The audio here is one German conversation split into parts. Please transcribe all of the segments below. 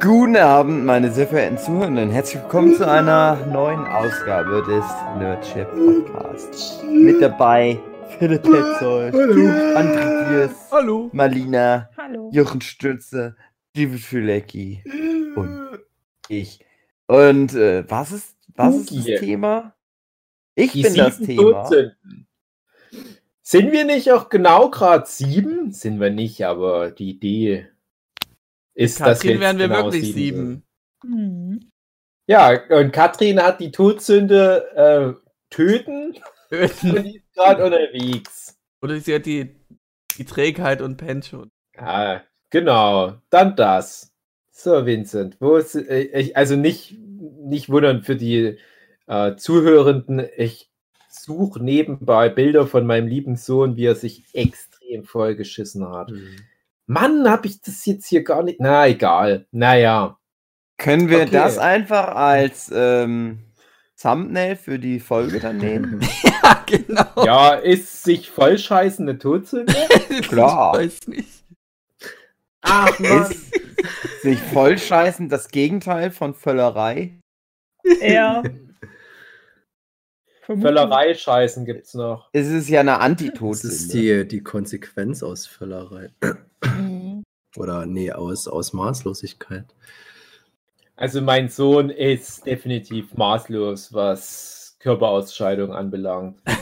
Guten Abend, meine sehr verehrten Zuhörenden. Herzlich willkommen zu einer neuen Ausgabe des Nerdship Podcasts. Mit dabei Philipp Petzold, André Diers, Hallo. Marlina, Hallo. Jochen Stürze, David Fülecki und ich. Und äh, was ist, was ist das Thema? Ich Die bin das Thema. Todsünden. Sind wir nicht auch genau gerade sieben? Sind wir nicht, aber die Idee ist, Katrin jetzt wären wir genau wirklich sieben. Mhm. Ja, und Katrin hat die Todsünde äh, töten und die ist gerade unterwegs. Oder sie hat die, die Trägheit und pennt schon. Ja, genau. Dann das. So, Vincent, wo ist, äh, also nicht, nicht wundern für die äh, Zuhörenden, ich suche nebenbei Bilder von meinem lieben Sohn, wie er sich extrem vollgeschissen hat. Mann, habe ich das jetzt hier gar nicht. Na, egal. Naja. Können wir Okay. das einfach als ähm, Thumbnail für die Folge dann nehmen? Ja, genau. Ja, ist sich vollscheißen eine Todsünde? Klar. Ich weiß nicht. Ach, Ist sich vollscheißen das Gegenteil von Völlerei? Ja. Völlerei scheißen gibt's noch. Es ist ja eine Das Antitodsünde. ist die, die Konsequenz aus Völlerei. Mhm. Oder nee, aus, aus Maßlosigkeit. Also mein Sohn ist definitiv maßlos, was Körperausscheidung anbelangt.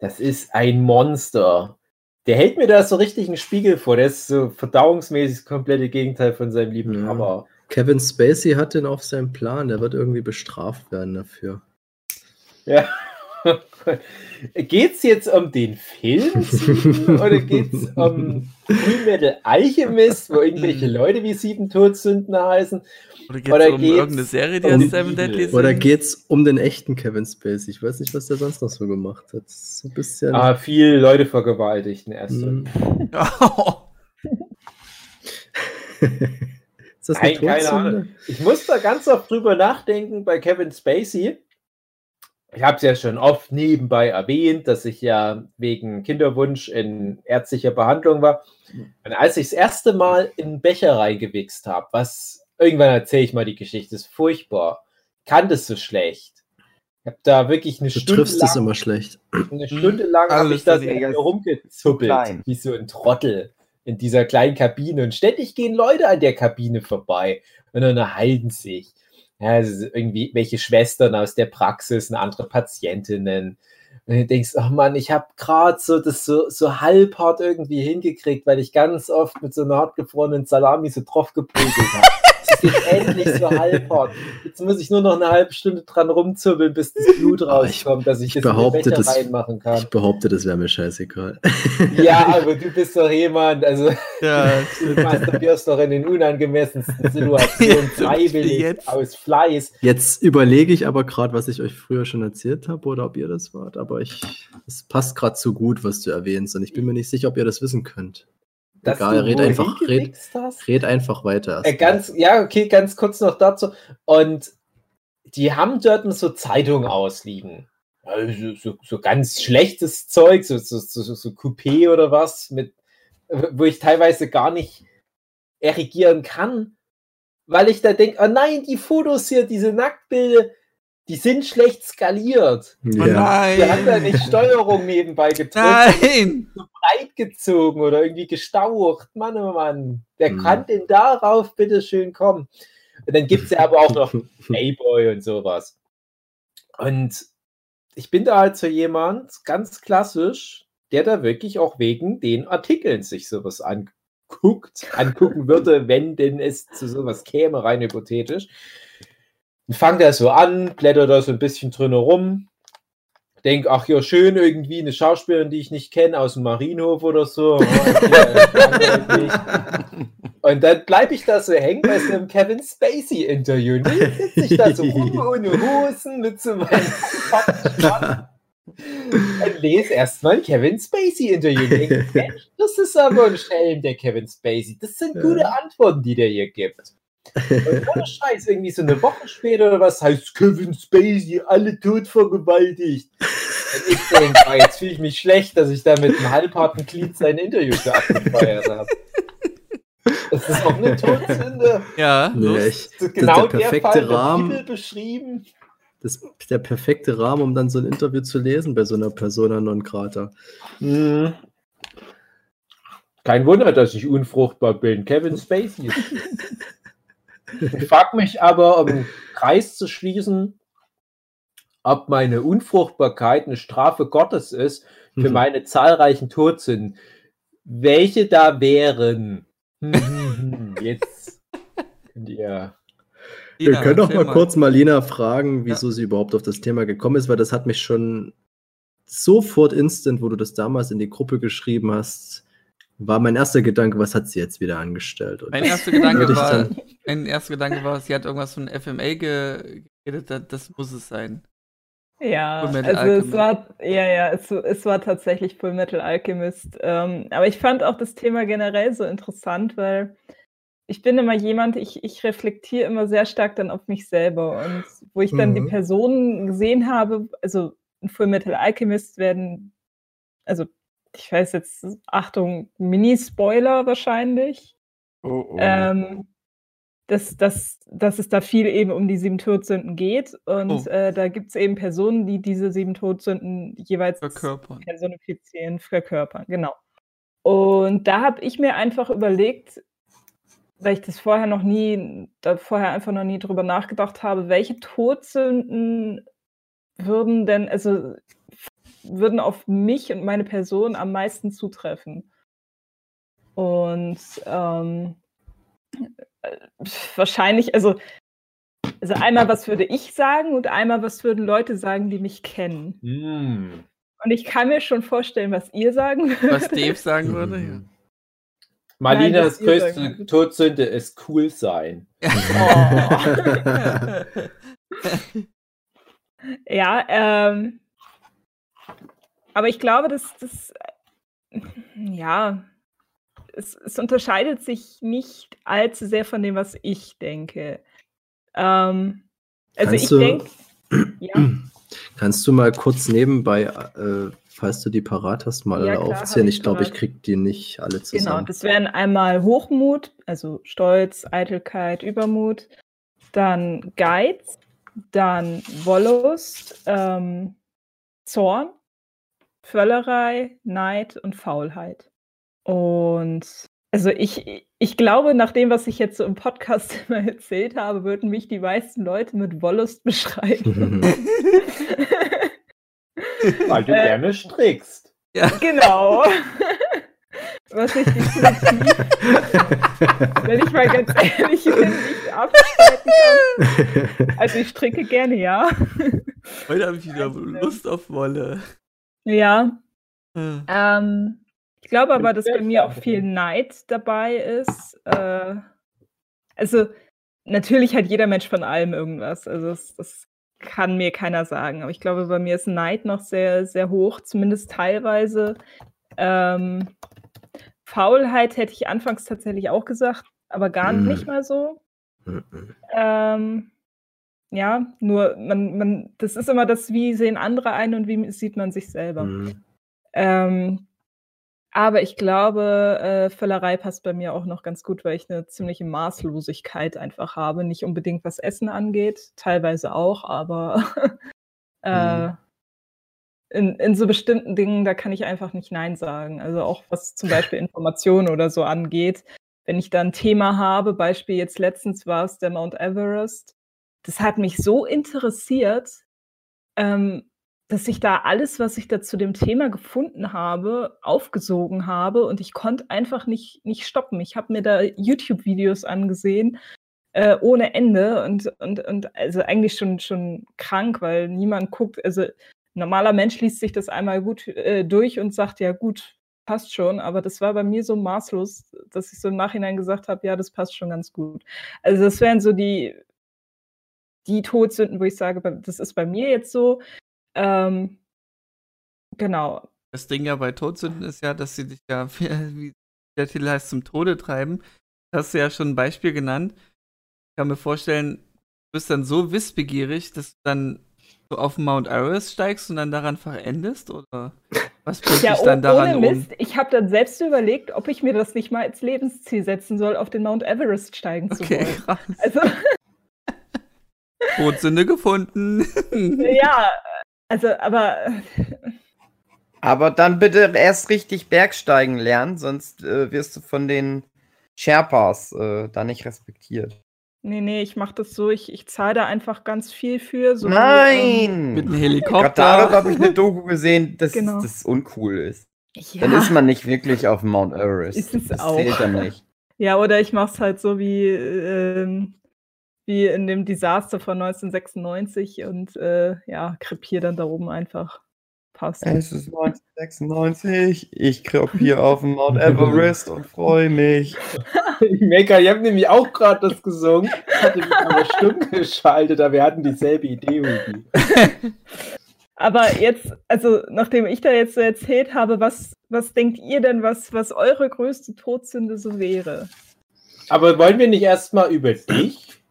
Das ist ein Monster. Der hält mir da so richtig einen Spiegel vor. Der ist so verdauungsmäßig das komplette Gegenteil von seinem lieben Ja. Papa. Kevin Spacey hat den auf seinem Plan, der wird irgendwie bestraft werden dafür. Ja. Geht's jetzt um den Film oder geht's um Full Metal Alchemist, wo irgendwelche Leute wie Sieben Todsünden heißen? Oder geht Oder es um geht's irgendeine Serie, die um heißt Seven? Deadly? Oder geht's um den echten Kevin Spacey? Ich weiß nicht, was der sonst noch so gemacht hat. So ein bisschen. Ah, viel Leute vergewaltigt in erster. Linie. Oh, ist das eine Nein, keine? Ahnung. Ich muss da ganz oft drüber nachdenken bei Kevin Spacey. Ich habe es ja schon oft nebenbei erwähnt, dass ich ja wegen Kinderwunsch in ärztlicher Behandlung war. Und als ich das erste Mal in einen Becher reingewichst habe, was irgendwann erzähle ich mal die Geschichte, ist furchtbar. Ich kann das so schlecht. Ich habe da wirklich eine Du Stunde triffst es lang, immer schlecht. eine Stunde lang habe ich da rumgezuppelt, klein. wie so ein Trottel in dieser kleinen Kabine. Und ständig gehen Leute an der Kabine vorbei und dann erhalten sich. Ja, irgendwie welche Schwestern aus der Praxis, eine andere Patientinnen. Und du denkst, oh Mann, ich habe gerade so das so, so halbhart irgendwie hingekriegt, weil ich ganz oft mit so einer hartgefrorenen Salami so drauf geprügelt habe. Es endlich so halbhart. Jetzt muss ich nur noch eine halbe Stunde dran rumzubbeln, bis das Blut ich- rauskommt, dass ich, ich das in den das- reinmachen kann. Ich behaupte, das wäre mir scheißegal. Ja, aber du bist doch jemand, also ja, du masturbierst doch in den unangemessensten Situationen Jetzt- freiwillig jetzt. aus Fleiß. Jetzt überlege ich aber gerade, was ich euch früher schon erzählt habe oder ob ihr das wart. Aber ich, es passt gerade so gut, was du erwähnst. Und ich bin mir nicht sicher, ob ihr das wissen könnt. Dass Egal, red einfach, red, red einfach weiter. Äh, ganz, ja, okay, ganz kurz noch dazu. Und die haben dort so Zeitungen ausliegen. Also so, so ganz schlechtes Zeug, so, so, so, so Coupé oder was, mit, wo ich teilweise gar nicht erregieren kann, weil ich da denke, oh nein, die Fotos hier, diese Nacktbilder, die sind schlecht skaliert. oh Ja. Wir haben da nein. nicht Steuerung nebenbei gedrückt, Nein. breit gezogen oder irgendwie gestaucht. Mann, oh Mann, wer Hm. kann denn darauf bitte schön kommen? Und dann gibt es ja aber auch noch Playboy und sowas. Und ich bin da halt so jemand, ganz klassisch, der da wirklich auch wegen den Artikeln sich sowas anguckt, angucken würde, wenn denn es zu sowas käme, rein hypothetisch. Und fang da so an, blätter da so ein bisschen drin rum, denk, ach ja, schön, irgendwie eine Schauspielerin, die ich nicht kenne, aus dem Marienhof oder so. Und dann bleibe ich da so hängen bei so einem Kevin Spacey-Interview. Und dann sitze ich da so rum ohne Hosen mit so meinem und lese erstmal ein Kevin Spacey-Interview. Denke, das ist aber ein Schelm, der Kevin Spacey. Das sind gute Antworten, die der hier gibt. Und ohne Scheiß, irgendwie so eine Woche später oder was heißt Kevin Spacey, alle tot vergewaltigt. Und ich denke, jetzt fühle ich mich schlecht, dass ich da mit einem halbharten Glied sein Interview abgefeiert habe. Das ist auch eine Todsünde. Ja, Das ist der genau der, perfekte Fall der Rahmen. Bibel beschrieben. das ist der perfekte Rahmen, um dann so ein Interview zu lesen bei so einer Persona non grata. Mhm. Kein Wunder, dass ich unfruchtbar bin. Kevin Spacey. ich frage mich aber, um den Kreis zu schließen, ob meine Unfruchtbarkeit eine Strafe Gottes ist für Mhm. meine zahlreichen Todsünden. Welche da wären? Jetzt könnt ihr. Wir können doch erzähl mal kurz Marlina fragen, wieso sie überhaupt auf das Thema gekommen ist, weil das hat mich schon sofort instant, wo du das damals in die Gruppe geschrieben hast, war mein erster Gedanke, was hat sie jetzt wieder angestellt? Und Mein erster Gedanke war, mein erster Gedanke war, sie hat irgendwas von FMA ge- geredet, das, muss es sein. Ja, Full Metal also es Alchemist. war, ja, ja, es, es war tatsächlich Full Metal Alchemist. Ähm, aber ich fand auch das Thema generell so interessant, weil ich bin immer jemand, ich, ich reflektiere immer sehr stark dann auf mich selber. Und wo ich dann die Mhm. Personen gesehen habe, also in Full Metal Alchemist werden, also ich weiß jetzt, Achtung, Mini-Spoiler wahrscheinlich. Oh, oh. Ähm, dass, dass, dass es da viel eben um die sieben Todsünden geht. Und Oh. äh, da gibt es eben Personen, die diese sieben Todsünden jeweils Verkörpern. personifizieren, verkörpern, genau. Und da habe ich mir einfach überlegt, weil ich das vorher noch nie, da vorher einfach noch nie drüber nachgedacht habe, welche Todsünden würden denn, also würden auf mich und meine Person am meisten zutreffen. Und ähm, äh, wahrscheinlich, also, also einmal, was würde ich sagen und einmal, was würden Leute sagen, die mich kennen. Hm. Und ich kann mir schon vorstellen, was ihr sagen würdet. Was Dave sagen würde, ja. Marlinas das ihr größte. Todsünde ist cool sein. Ja, ähm, aber ich glaube, dass das, äh, ja, es, es unterscheidet sich nicht allzu sehr von dem, was ich denke. Ähm, also Kannst ich du- denke, ja, Kannst du mal kurz nebenbei, äh, falls du die parat hast, mal Ja, alle klar, aufzählen? ich glaube, ich parat. krieg die nicht alle genau, zusammen. das wären einmal Hochmut, also Stolz, Eitelkeit, Übermut, dann Geiz, dann Wollust, ähm, Zorn, Völlerei, Neid und Faulheit. Und also ich, ich glaube, nach dem, was ich jetzt so im Podcast immer erzählt habe, würden mich die meisten Leute mit Wollust beschreiben. Weil du Äh. gerne strickst. ja. genau. Was ich definitiv, wenn ich mal ganz ehrlich bin, nicht abstreiten kann. Also ich stricke gerne, ja. Heute habe ich wieder Einzelne. Lust auf Wolle. Ja, Äh, Ähm, ich glaube aber, dass bei mir auch viel Neid dabei ist. Äh, also, natürlich hat jeder Mensch von allem irgendwas. Also, das, das kann mir keiner sagen. Aber ich glaube, bei mir ist Neid noch sehr, sehr hoch, zumindest teilweise. Ähm, Faulheit hätte ich anfangs tatsächlich auch gesagt, aber gar Mhm. nicht mal so. Mhm. Ähm, ja, nur man, man, das ist immer das, wie sehen andere ein und wie sieht man sich selber. Mhm. Ähm, aber ich glaube, äh, Völlerei passt bei mir auch noch ganz gut, weil ich eine ziemliche Maßlosigkeit einfach habe. Nicht unbedingt was Essen angeht, teilweise auch, aber äh, Mhm. in, in so bestimmten Dingen, da kann ich einfach nicht Nein sagen. Also auch was zum Beispiel Informationen oder so angeht. Wenn ich da ein Thema habe, Beispiel jetzt letztens war es der Mount Everest, das hat mich so interessiert, ähm, dass ich da alles, was ich da zu dem Thema gefunden habe, aufgesogen habe und ich konnte einfach nicht, nicht stoppen. Ich habe mir da YouTube-Videos angesehen äh, ohne Ende und, und, und also eigentlich schon, schon krank, weil niemand guckt, also ein normaler Mensch liest sich das einmal gut äh, durch und sagt, ja gut, passt schon, aber das war bei mir so maßlos, dass ich so im Nachhinein gesagt habe, ja, das passt schon ganz gut. Also das wären so die, die Todsünden, wo ich sage, das ist bei mir jetzt so. Ähm, genau. Das Ding ja bei Todsünden ist ja, dass sie dich ja, wie der Titel heißt, zum Tode treiben. Das hast du ja schon ein Beispiel genannt. Ich kann mir vorstellen, du bist dann so wissbegierig, dass du dann so auf Mount Everest steigst und dann daran verendest, oder? Was bringt Ja, dich dann oh- daran ohne um? Mist. Ich habe dann selbst überlegt, ob ich mir das nicht mal als Lebensziel setzen soll, auf den Mount Everest steigen zu Okay, wollen. krass. Also, Todsünde gefunden. ja, also, aber Aber dann bitte erst richtig Bergsteigen lernen, sonst äh, wirst du von den Sherpas äh, da nicht respektiert. nee, nee, ich mache das so, ich, ich zahle da einfach ganz viel für. So, ähm, Nein! Mit einem Gerade Helikopter. darüber habe ich eine Doku gesehen, dass Genau. das uncool ist. ja. Dann ist man nicht wirklich auf Mount Everest. Ist es das auch. zählt dann nicht. Ja, oder ich mache es halt so wie, ähm, wie in dem Desaster von 1996 und äh, ja, krepiere dann da oben einfach. Passt. Es ist 1996, ich krepiere auf dem Mount Everest und freue mich. Ich mecker, ich habe nämlich auch gerade das gesungen, hatte mich aber stumm geschaltet, aber wir hatten dieselbe Idee. Aber jetzt, also nachdem ich da jetzt so erzählt habe, was, was denkt ihr denn, was, was eure größte Todsünde so wäre? Aber wollen wir nicht erstmal über dich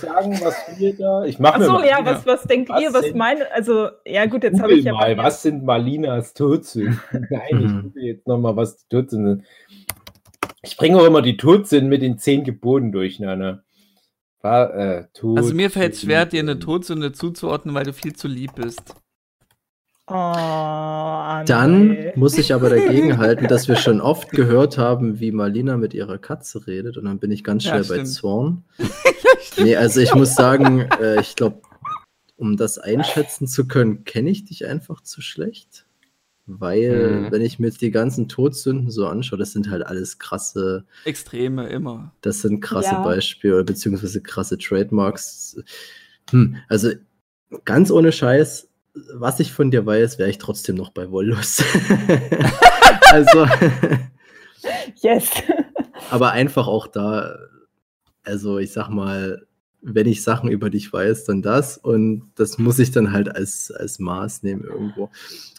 sagen, was wir da. Ich mache Achso, ja, was, was denkt Was ihr, was sind- meine, also, ja gut, jetzt habe ich ja mal, was sind Malinas Todsünden? Nein, ich Mhm. google jetzt nochmal, was die Todsünden sind. Ich bringe auch immer die Todsünden mit den zehn Geboten durcheinander. War, äh, Also mir fällt es schwer, dir eine. Todsünde zuzuordnen, weil du viel zu lieb bist. Oh. Dann muss ich aber dagegen halten, dass wir schon oft gehört haben, wie Marlina mit ihrer Katze redet. Und dann bin ich ganz Ja, schnell bei stimmt. Zorn. Nee, also ich muss sagen, äh, ich glaube, um das einschätzen zu können, kenne ich dich einfach zu schlecht. Weil, Mhm. wenn ich mir jetzt die ganzen Todsünden so anschaue, das sind halt alles krasse, Extreme immer. das sind krasse Ja. Beispiele beziehungsweise krasse Trademarks. Hm, also ganz ohne Scheiß, was ich von dir weiß, wäre ich trotzdem noch bei Wollust. also, Yes. aber einfach auch da, also ich sag mal, wenn ich Sachen über dich weiß, dann das und das muss ich dann halt als, als Maß nehmen irgendwo.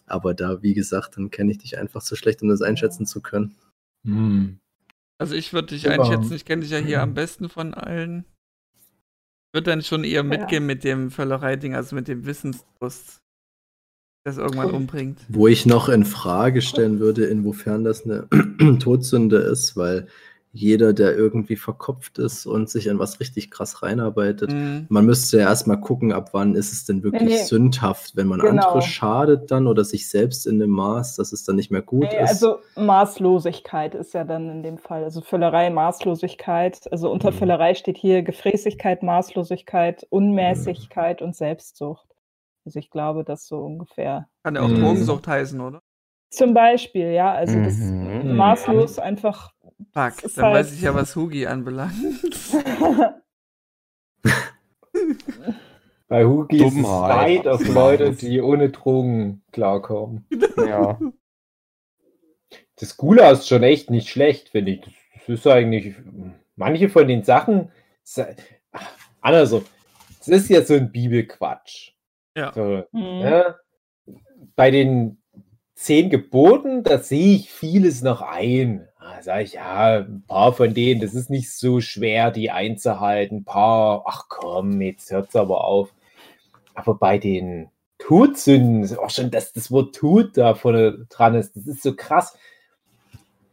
Aber da, wie gesagt, dann kenne ich dich einfach so schlecht, um das einschätzen zu können. Hm. Also ich würde dich Super. einschätzen, ich kenne dich ja hier am besten von allen. Ich würde dann schon eher mitgehen mit dem Völlerei-Ding, also mit dem Wissensdurst, das irgendwann umbringt. Wo ich noch in Frage stellen würde, inwiefern das eine Todsünde ist, weil jeder, der irgendwie verkopft ist und sich in was richtig krass reinarbeitet, Mhm. man müsste ja erstmal gucken, ab wann ist es denn wirklich Nee, sündhaft, wenn man Genau. andere schadet dann oder sich selbst in dem Maß, dass es dann nicht mehr gut Nee, ist. also Maßlosigkeit ist ja dann in dem Fall. Also Völlerei, Maßlosigkeit. Also unter Mhm. Völlerei steht hier Gefräßigkeit, Maßlosigkeit, Unmäßigkeit und Selbstsucht. Also ich glaube, das so ungefähr. Kann ja auch Mhm. Drogensucht heißen, oder? Zum Beispiel, ja, also das Mhm. maßlos einfach. Fuck, dann halt- weiß ich ja, was Hugi anbelangt. Bei Hugi ist es Dummheit. weit auf Leute, die ohne Drogen klarkommen. Ja. Das Gula ist schon echt nicht schlecht, finde ich. Das ist eigentlich, manche von den Sachen, ach, andersrum, es ist ja so ein Bibelquatsch. Ja. So, Mhm. ne? Bei den zehn Geboten, da sehe ich vieles noch ein. Da sage ich, ja, ein paar von denen, das ist nicht so schwer, die einzuhalten. Ein paar, ach komm, jetzt hört es aber auf. Aber bei den Todsünden, auch schon, dass das Wort Tod da vorne dran ist, das ist so krass.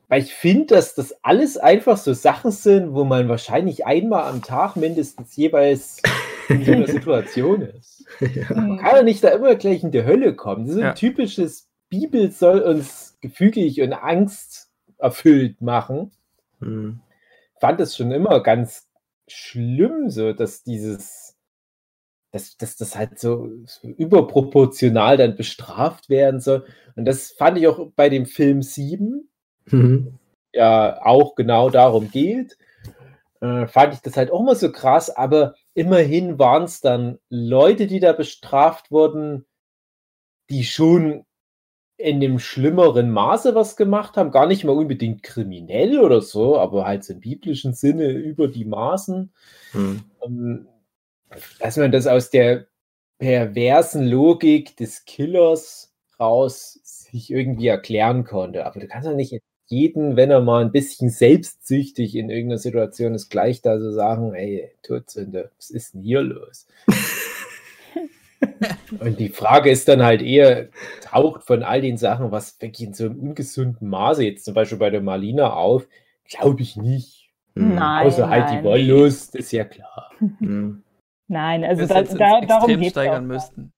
Weil ich finde, dass das alles einfach so Sachen sind, wo man wahrscheinlich einmal am Tag mindestens jeweils in so einer Situation ist. ja. Mhm. Kann er nicht da immer gleich in die Hölle kommen? Das ist Ja. ein typisches Bibel soll uns gefügig und angsterfüllt machen. Hm. Ich fand es schon immer ganz schlimm, so dass dieses, dass, dass das halt so, so überproportional dann bestraft werden soll. Und das fand ich auch bei dem Film 7, Mhm. ja auch genau darum geht, äh, fand ich das halt auch mal so krass, aber immerhin waren es dann Leute, die da bestraft wurden, die schon in dem schlimmeren Maße was gemacht haben, gar nicht mal unbedingt kriminell oder so, aber halt so im biblischen Sinne über die Maßen, Hm. ähm, dass man das aus der perversen Logik des Killers raus sich irgendwie erklären konnte. Aber du kannst ja nicht jeden, wenn er mal ein bisschen selbstsüchtig in irgendeiner Situation ist, gleich da so sagen, ey, Todsünde, was ist denn hier los? Und die Frage ist dann halt eher, taucht von all den Sachen was wirklich in so einem ungesunden Maße jetzt zum Beispiel bei der Marlina auf? Glaube ich nicht. Hm. Nein. Außer halt die nein. Wollust, ist ja klar. Hm. Nein, also das da, da, darum geht es müssten.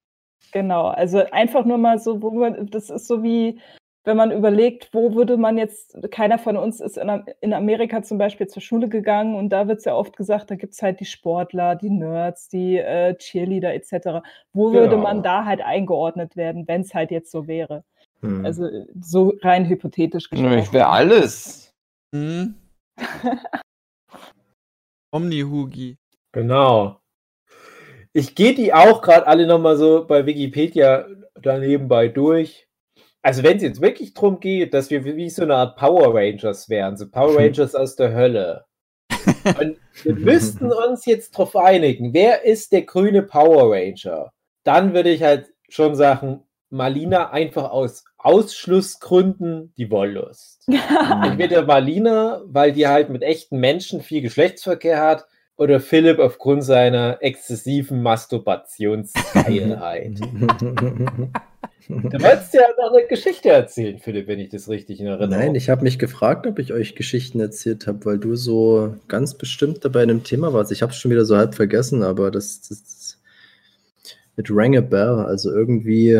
Genau, also einfach nur mal so, wo man, das ist so wie, wenn man überlegt, wo würde man jetzt, keiner von uns ist in, Am- in Amerika zum Beispiel zur Schule gegangen und da wird es ja oft gesagt, da gibt es halt die Sportler, die Nerds, die äh, Cheerleader etc. Wo würde Genau. man da halt eingeordnet werden, wenn es halt jetzt so wäre? Hm. Also so rein hypothetisch gesprochen. Ich wäre alles. Hm? Omni-Hugi. Genau. Ich gehe die auch gerade alle nochmal so bei Wikipedia da nebenbei durch. Also wenn es jetzt wirklich darum geht, dass wir wie so eine Art Power Rangers wären, so Power Rangers aus der Hölle. Und wir müssten uns jetzt darauf einigen, wer ist der grüne Power Ranger? Dann würde ich halt schon sagen, Malina einfach aus Ausschlussgründen die Wollust. Entweder Marlina, weil die halt mit echten Menschen viel Geschlechtsverkehr hat, oder Philipp aufgrund seiner exzessiven Masturbationsgeilheit. Du wolltest ja noch eine Geschichte erzählen, Philipp, wenn ich das richtig in Erinnerung Nein, ich habe mich gefragt, ob ich euch Geschichten erzählt habe, weil du so ganz bestimmt dabei in einem Thema warst. Ich habe es schon wieder so halb vergessen, aber das, das mit Rang a Bell, also irgendwie,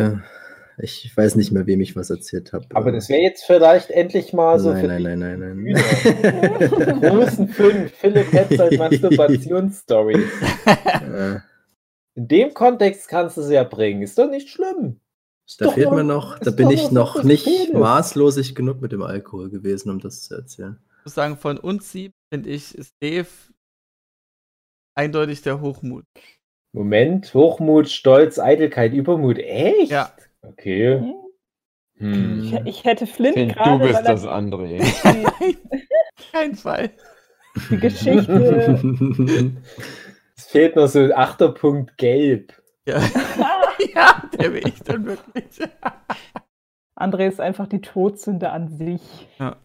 ich weiß nicht mehr, wem ich was erzählt habe. Aber das wäre jetzt vielleicht endlich mal so nein, für nein, nein, nein, nein, Bühne. großen fünf Philipp Hetzel Masturbationsstories. Äh, In dem Kontext kannst du es ja bringen. Ist doch nicht schlimm. Da doch fehlt mir noch, da bin ich noch nicht Feines. maßlosig genug mit dem Alkohol gewesen, um das zu erzählen. Ich muss sagen, von uns sieben, finde ich, ist Dave eindeutig der Hochmut. Moment, Hochmut, Stolz, Eitelkeit, Übermut. Echt? Ja. Okay. Hm. Ich, ich hätte Flint Ich gerade, du bist das André. die, Kein Fall. die Geschichte. Es fehlt noch so ein Achterpunkt Gelb. Ja, ja der bin ich dann wirklich. André ist einfach die Todsünde an sich. Ja.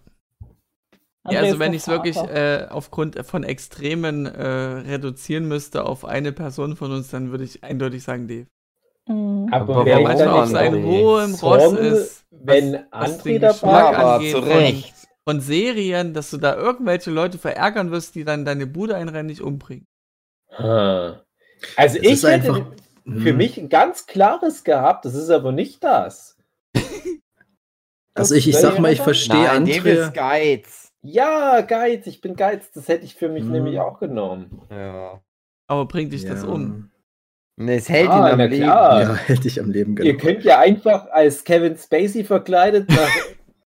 André Ja, also wenn ich es wirklich äh, aufgrund von Extremen äh, reduzieren müsste auf eine Person von uns, dann würde ich eindeutig sagen Dave. Mhm. Aber Aber wer manchmal auf André? seinem hohem Zorn, Ross ist, wenn was André den dabei angeht zu von- Recht. von Serien, dass du da irgendwelche Leute verärgern wirst, die dann deine Bude einrennen, nicht umbringen. Ah. Also ich hätte einfach- für Hm. mich ein ganz klares gehabt, das ist aber nicht das. Also ich, ich sag mal, ich verstehe Nein, Dave ist André. Geiz. Ja, Geiz, ich bin Geiz, das hätte ich für mich Hm. nämlich auch genommen. Ja. Aber bringt dich Ja. das um? Es hält Ah, ihn am Leben. klar. Ja, hält dich am Leben Ihr genau. könnt ja einfach als Kevin Spacey verkleidet nach,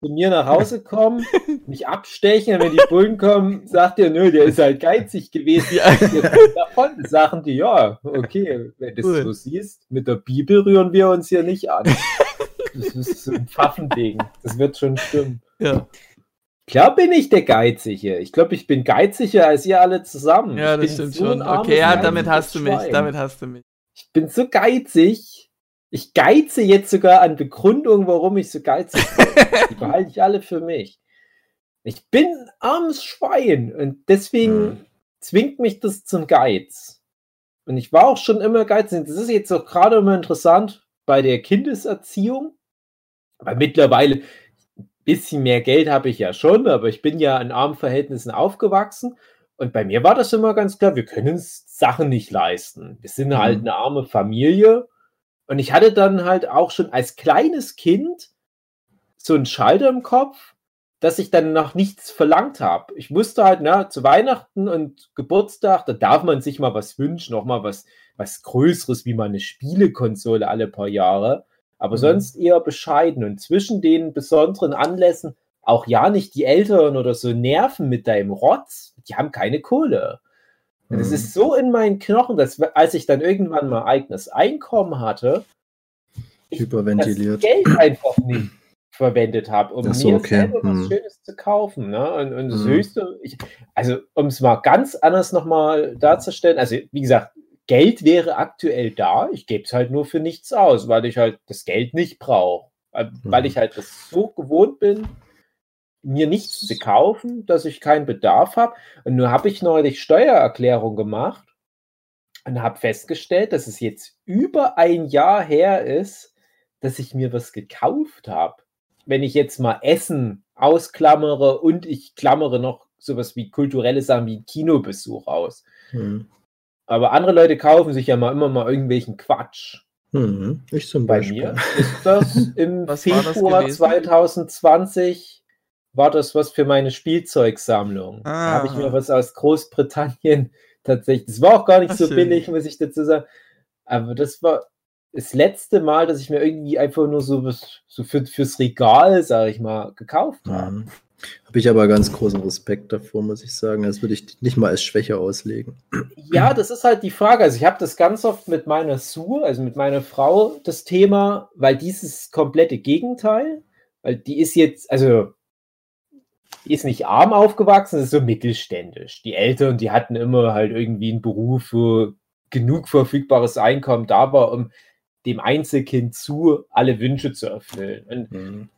zu mir nach Hause kommen, mich abstechen, und wenn die Bullen kommen, sagt ihr, nö, der ist halt geizig gewesen. Ja. Davon sagen die, ja, okay, wenn du es so siehst, mit der Bibel rühren wir uns hier nicht an. Das ist ein Pfaffending. Das wird schon stimmen. Ja, Klar bin ich der Geizige. Ich glaube, ich bin geiziger als ihr alle zusammen. ja das stimmt so schon. Okay, ja, damit hast du mich. Damit hast du mich. Ich bin so geizig. Ich geize jetzt sogar an Begründung, warum ich so geizig bin. Die behalte ich alle für mich. Ich bin ein armes Schwein und deswegen Hm. zwingt mich das zum Geiz. Und ich war auch schon immer geizig. Das ist jetzt auch gerade immer interessant bei der Kindeserziehung. Weil mittlerweile ein bisschen mehr Geld habe ich ja schon, aber ich bin ja in armen Verhältnissen aufgewachsen. Und bei mir war das immer ganz klar, wir können uns Sachen nicht leisten. Wir sind halt Mhm. eine arme Familie. Und ich hatte dann halt auch schon als kleines Kind so einen Schalter im Kopf, dass ich dann noch nichts verlangt habe. Ich wusste halt, na, zu Weihnachten und Geburtstag, da darf man sich mal was wünschen, auch mal was, was Größeres, wie mal eine Spielekonsole alle paar Jahre. Aber Mhm. sonst eher bescheiden. Und zwischen den besonderen Anlässen auch ja nicht die Eltern oder so nerven mit deinem Rotz. Die haben keine Kohle. Mhm. ist so in meinen Knochen, dass als ich dann irgendwann mal eigenes Einkommen hatte, ich das. Geld einfach nicht verwendet habe, um so, mir okay. selber was Hm. Schönes zu kaufen. Ne? Und, und das Hm. Höchste, ich, also um es mal ganz anders nochmal darzustellen, also wie gesagt, Geld wäre aktuell da, ich gebe es halt nur für nichts aus, weil ich halt das Geld nicht brauche. Weil, Mhm. ich halt das so gewohnt bin, mir nichts zu kaufen, dass ich keinen Bedarf habe. Und nur habe ich neulich Steuererklärung gemacht. und habe festgestellt, dass es jetzt über ein Jahr her ist, dass ich mir was gekauft habe. Wenn ich jetzt mal Essen ausklammere und ich klammere noch sowas wie kulturelle Sachen wie Kinobesuch aus. Hm. Aber andere Leute kaufen sich ja mal immer mal irgendwelchen Quatsch. Hm, ich zum Bei Beispiel. mir ist das im Februar 2020 war das was für meine Spielzeugsammlung. Ah. Da habe ich mir was aus Großbritannien tatsächlich. Das war auch gar nicht Ach, so schön. billig, muss ich dazu sagen. Aber das war das letzte Mal, dass ich mir irgendwie einfach nur so, so für, fürs Regal, sage ich mal, gekauft habe. Mhm. Habe ich aber ganz großen Respekt davor, muss ich sagen. Das würde ich nicht mal als Schwäche auslegen. Ja, das ist halt die Frage. Also ich habe das ganz oft mit meiner Sue, also mit meiner Frau, das Thema, weil dieses komplette Gegenteil, weil die ist jetzt, also die ist nicht arm aufgewachsen, ist so mittelständisch. Die Eltern, die hatten immer halt irgendwie einen Beruf, wo genug verfügbares Einkommen da war, um dem Einzelkind zu, alle Wünsche zu erfüllen. Und mhm.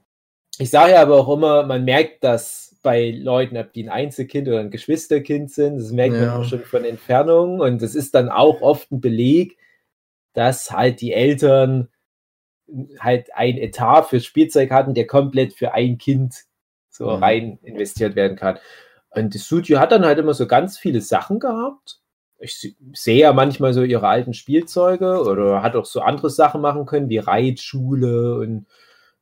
ich sage ja aber auch immer, man merkt das bei Leuten, ob die ein Einzelkind oder ein Geschwisterkind sind, das merkt ja. man auch schon von Entfernung und das ist dann auch oft ein Beleg, dass halt die Eltern halt ein Etat fürs Spielzeug hatten, der komplett für ein Kind so mhm. rein investiert werden kann. Und das Studio hat dann halt immer so ganz viele Sachen gehabt ich sehe ja manchmal so ihre alten Spielzeuge oder hat auch so andere Sachen machen können, wie Reitschule und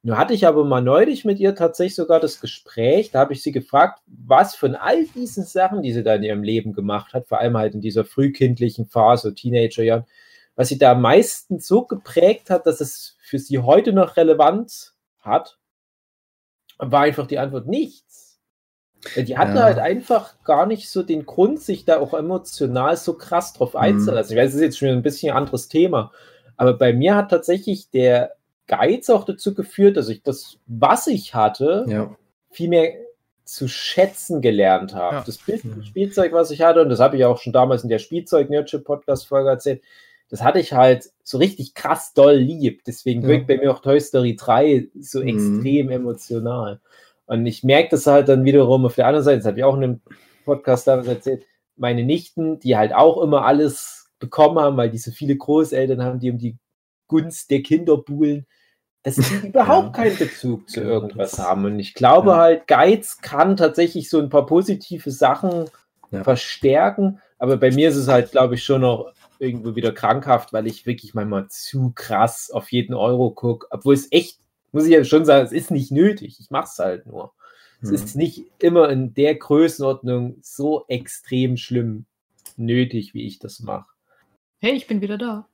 nur hatte ich aber mal neulich mit ihr tatsächlich sogar das Gespräch, da habe ich sie gefragt, was von all diesen Sachen, die sie da in ihrem Leben gemacht hat, vor allem halt in dieser frühkindlichen Phase, Teenagerjahren, was sie da am meisten so geprägt hat, dass es für sie heute noch relevant hat, war einfach die Antwort nichts. Die hatten ja. halt einfach gar nicht so den Grund, sich da auch emotional so krass drauf mhm. einzulassen. Mhm. Ich weiß, das ist jetzt schon ein bisschen ein anderes Thema. Aber bei mir hat tatsächlich der Geiz auch dazu geführt, dass ich das, was ich hatte, ja. viel mehr zu schätzen gelernt habe. Ja. Das mhm. Spielzeug, was ich hatte, und das habe ich auch schon damals in der Spielzeug-Nurture-Podcast-Folge erzählt, das hatte ich halt so richtig krass doll lieb. Deswegen ja. wirkt bei mir auch Toy Story 3 so mhm. extrem emotional. Und ich merke das halt dann wiederum auf der anderen Seite, das habe ich auch in einem Podcast damals erzählt, meine Nichten, die halt auch immer alles bekommen haben, weil die so viele Großeltern haben, die um die Gunst der Kinder buhlen, dass die überhaupt keinen Bezug zu genau. irgendwas haben. Und ich glaube ja. halt, Geiz kann tatsächlich so ein paar positive Sachen ja. verstärken. Aber bei mir ist es halt, glaube ich, schon noch irgendwo wieder krankhaft, weil ich wirklich manchmal zu krass auf jeden Euro gucke, obwohl es echt muss ich ja schon sagen, es ist nicht nötig. Ich mache es halt nur. Es mhm. ist nicht immer in der Größenordnung so extrem schlimm nötig, wie ich das mache. Hey, ich bin wieder da.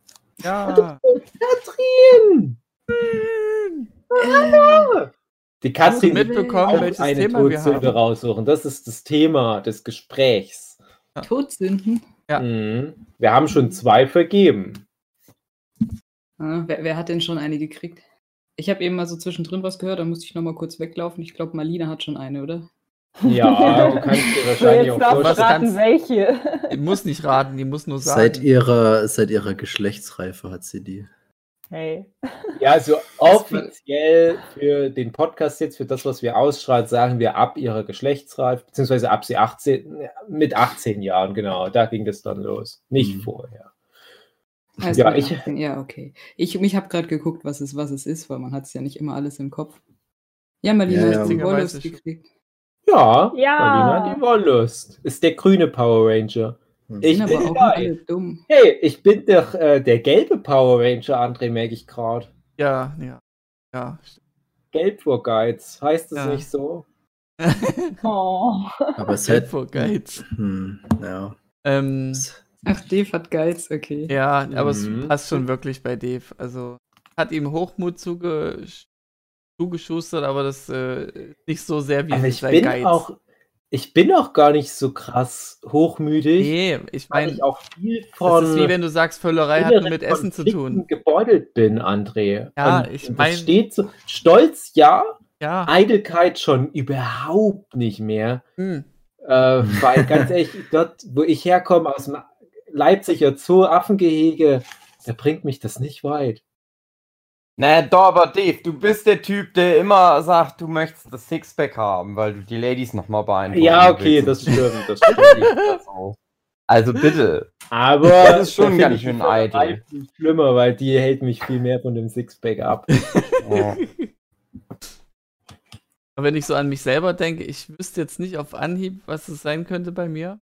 Ja. Katrin! Hallo! Die Katrin mitbekommen, welches eine Thema Todsünde raussuchen. Das ist das Thema des Gesprächs. Todsünden? Ja. Mhm. Wir haben schon zwei vergeben. Ah, wer, wer, hat denn schon eine gekriegt? Ich habe eben mal so zwischendrin was gehört, da musste ich nochmal kurz weglaufen. Ich glaube, Marlina hat schon eine, oder? Ja, du kannst dir wahrscheinlich auch vorstellen. raten, welche. Die muss nicht raten, die muss nur sagen. Seit ihrer, seit ihrer Geschlechtsreife hat sie die. Hey. Ja, also offiziell für den Podcast jetzt, für das, was wir ausstrahlen, sagen wir ab ihrer Geschlechtsreife, beziehungsweise ab sie 18, mit 18 Jahren, genau, da ging das dann los. Nicht mhm. vorher. Also ja, ich, ja, okay. Ich, ich habe gerade geguckt, was es, was es ist, weil man hat es ja nicht immer alles im Kopf. Ja, Marlina ja, hat die Wollust gekriegt. Ja, ja, Marlina hat die Wollust. Ist der grüne Power Ranger. Hm. Ich bin aber auch alle dumm. Hey, ich bin doch äh, der gelbe Power Ranger, André, merke ich gerade. Ja, ja. Ja. Gelb vor Geiz, heißt es ja. nicht so? oh. Aber es Gelb vor Geiz. Hm, ja. Ähm, Ach, Dave hat Geiz, okay. Ja, aber mhm. es passt schon wirklich bei Dave. Also hat ihm Hochmut zuge zugeschustert, aber das äh, nicht so sehr wie aber ich sein bin Geiz. Auch, ich bin auch gar nicht so krass hochmütig. Nee, ich meine, ich auch viel von. Das ist wie wenn du sagst, Völlerei hat nur mit Essen zu tun. gebeutelt bin, André. Ja, und, ich meine. steht so. Stolz ja, ja. Eitelkeit schon überhaupt nicht mehr. Hm. Äh, weil ganz ehrlich, dort, wo ich herkomme, aus dem Leipziger Zoo, Affengehege, da bringt mich das nicht weit. Naja, doch, aber Dave, du bist der Typ, der immer sagt, du möchtest das Sixpack haben, weil du die Ladies nochmal beeindrucken Ja, okay, das stimmt, das stimmt. Also bitte. Aber das ist schon ganz schön eitel. Schlimmer, weil die hält mich viel mehr von dem Sixpack ab. oh. Wenn ich so an mich selber denke, ich wüsste jetzt nicht auf Anhieb, was es sein könnte bei mir.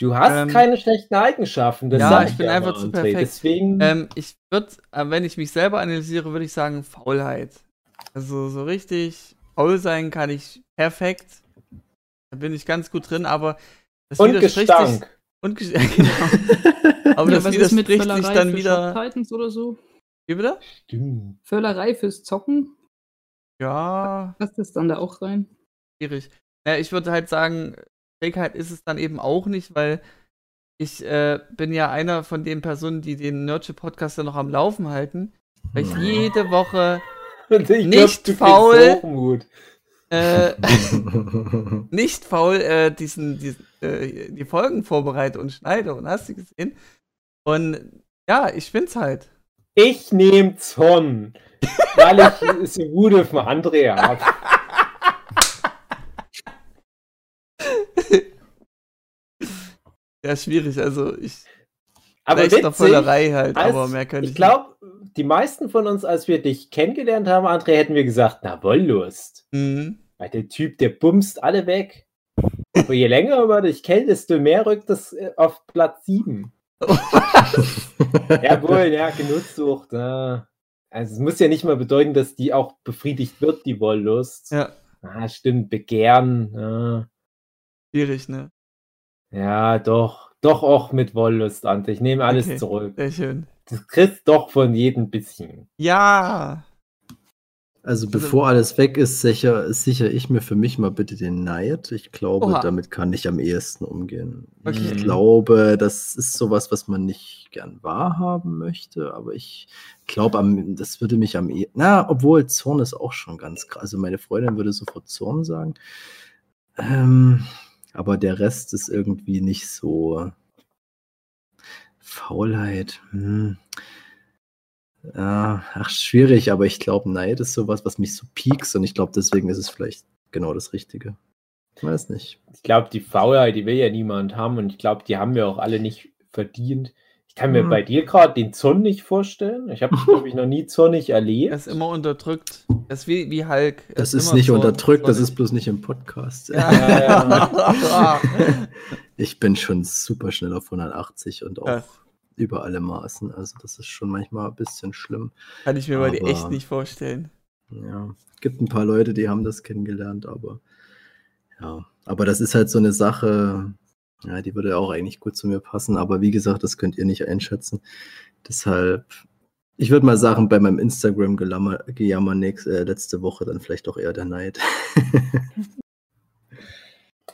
Du hast ähm, keine schlechten Eigenschaften. ja, ich bin einfach zu perfekt. Deswegen... Ähm, ich würde, äh, wenn ich mich selber analysiere, würde ich sagen Faulheit. Also so richtig faul sein kann ich perfekt. Da bin ich ganz gut drin, aber das und widerspricht Gestank. sich. Und ja, genau. Aber ja, das widerspricht sich dann wieder. Titans oder so? Wie bitte? Stimmt. Völlerei fürs Zocken? Ja. Passt das dann da auch rein? Schwierig. Ja, ich würde halt sagen, Fähigkeit ist es dann eben auch nicht, weil ich äh, bin ja einer von den Personen, die den Nerdship-Podcast ja noch am Laufen halten, weil ich jede Woche nicht glaub, faul äh, nicht faul äh, diesen, diesen äh, die Folgen vorbereite und schneide und hast du gesehen. Und ja, ich bin's halt. Ich nehme Zorn, weil ich so gut auf Andrea habe. Ja, schwierig. Also ich. Aber witzig, noch Vollerei halt, aber mehr kann ich Ich glaube, die meisten von uns, als wir dich kennengelernt haben, André, hätten wir gesagt, na Wollust. Mhm. Weil der Typ, der bumst alle weg. Aber je länger man dich kennt, desto mehr rückt das äh, auf Platz 7. Jawohl, ja, Genusssucht. Ja. Also es muss ja nicht mal bedeuten, dass die auch befriedigt wird, die Wollust. Ja. Ah, stimmt, Begehren. Ja. Schwierig, ne? Ja, doch. Doch auch mit Wollust, Ante. Ich nehme alles okay, zurück. Sehr schön. Du kriegst doch von jedem bisschen. Ja. Also, also bevor alles weg ist, sicher, sichere ich mir für mich mal bitte den Neid. Ich glaube, Oha. damit kann ich am ehesten umgehen. Okay. Ich glaube, das ist sowas, was man nicht gern wahrhaben möchte, aber ich glaube, das würde mich am ehesten. Na, obwohl Zorn ist auch schon ganz krass. Also, meine Freundin würde sofort Zorn sagen. Ähm, aber der Rest ist irgendwie nicht so. Faulheit. Hm. Ach, schwierig, aber ich glaube, Neid ist sowas, was mich so piekst und ich glaube, deswegen ist es vielleicht genau das Richtige. Ich weiß nicht. Ich glaube, die Faulheit, die will ja niemand haben und ich glaube, die haben wir auch alle nicht verdient. Ich kann mir hm. bei dir gerade den Zorn nicht vorstellen. Ich habe glaube ich, noch nie zornig erlebt. Er ist immer unterdrückt. Das ist wie, wie Hulk. Er das ist, ist nicht zorn, unterdrückt, zornig. das ist bloß nicht im Podcast. Ja, ja, ja. ich bin schon super schnell auf 180 und auch über alle Maßen. Also das ist schon manchmal ein bisschen schlimm. Kann ich mir aber, bei dir echt nicht vorstellen. Ja, gibt ein paar Leute, die haben das kennengelernt, aber ja, aber das ist halt so eine Sache, ja, die würde auch eigentlich gut zu mir passen, aber wie gesagt, das könnt ihr nicht einschätzen. Deshalb, ich würde mal sagen, bei meinem Instagram-Gejammer äh, letzte Woche dann vielleicht auch eher der Neid.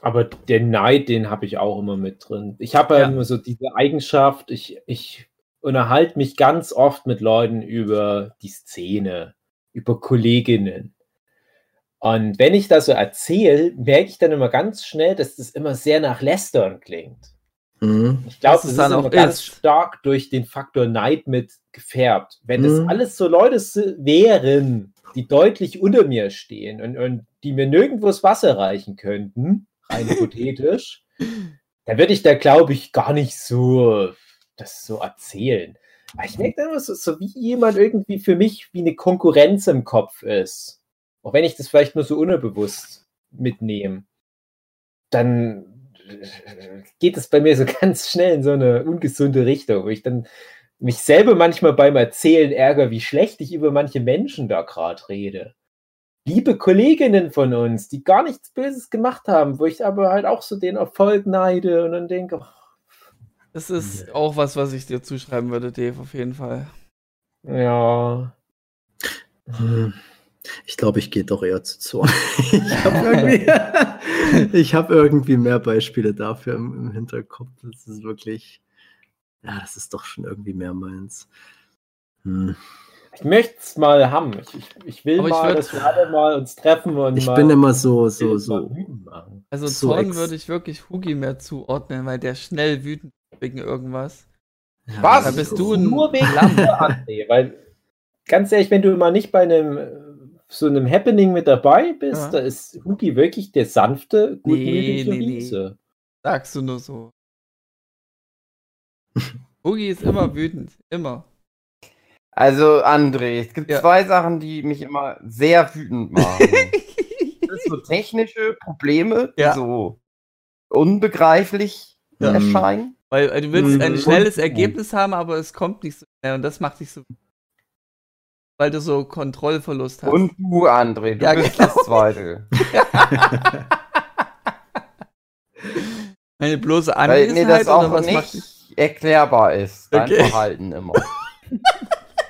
Aber der Neid, den habe ich auch immer mit drin. Ich habe ja. immer so diese Eigenschaft, ich, ich unterhalte mich ganz oft mit Leuten über die Szene, über Kolleginnen. Und wenn ich das so erzähle, merke ich dann immer ganz schnell, dass das immer sehr nach Lästern klingt. Mhm. Ich glaube, das, ist dann auch ganz stark durch den Faktor Neid mit gefärbt. Wenn mhm. das alles so Leute wären, die deutlich unter mir stehen und, und die mir nirgendwo das Wasser reichen könnten, rein hypothetisch, dann würde ich da, glaube ich, gar nicht so das so erzählen. Aber ich merke dann immer so, so wie jemand irgendwie für mich wie eine Konkurrenz im Kopf ist. Auch wenn ich das vielleicht nur so unterbewusst mitnehme, dann geht es bei mir so ganz schnell in so eine ungesunde Richtung, wo ich dann mich selber manchmal beim Erzählen ärgere, wie schlecht ich über manche Menschen da gerade rede liebe Kolleginnen von uns, die gar nichts Böses gemacht haben, wo ich aber halt auch so den Erfolg neide und dann denke, oh. das ist auch was, was ich dir zuschreiben würde, Dave, auf jeden Fall. Ja. Hm. Ich glaube, ich gehe doch eher zu Zorn. ich habe irgendwie, hab irgendwie mehr Beispiele dafür im, im Hinterkopf. Das ist wirklich, ja, das ist doch schon irgendwie mehr meins. Hm. Ich möchte es mal haben. Ich, ich, ich will Aber mal, ich dass wir alle mal uns treffen und Ich bin immer so, so, so. Also so Zorn würde ich wirklich Hugi mehr zuordnen, weil der schnell wütend wegen irgendwas. Ja, Was? Da bist du nur wegen Lampe, weil ganz ehrlich, wenn du mal nicht bei einem so einem Happening mit dabei bist, ja. da ist Hugi wirklich der sanfte, gutmütige nee, nee, Riese. Nee. Sagst du nur so. Boogie ist immer wütend. Immer. Also, André, es gibt ja. zwei Sachen, die mich immer sehr wütend machen. das sind so technische Probleme, die ja. so unbegreiflich ja. erscheinen. Weil, weil, du willst ein mhm. schnelles Ergebnis haben, aber es kommt nicht so schnell und das macht dich so. Weil du so Kontrollverlust hast. Und du, André, du ja, bist genau. das Zweite. Meine bloße Anwesenheit Weil mir das auch oder was nicht erklärbar ist, dein okay. Verhalten immer.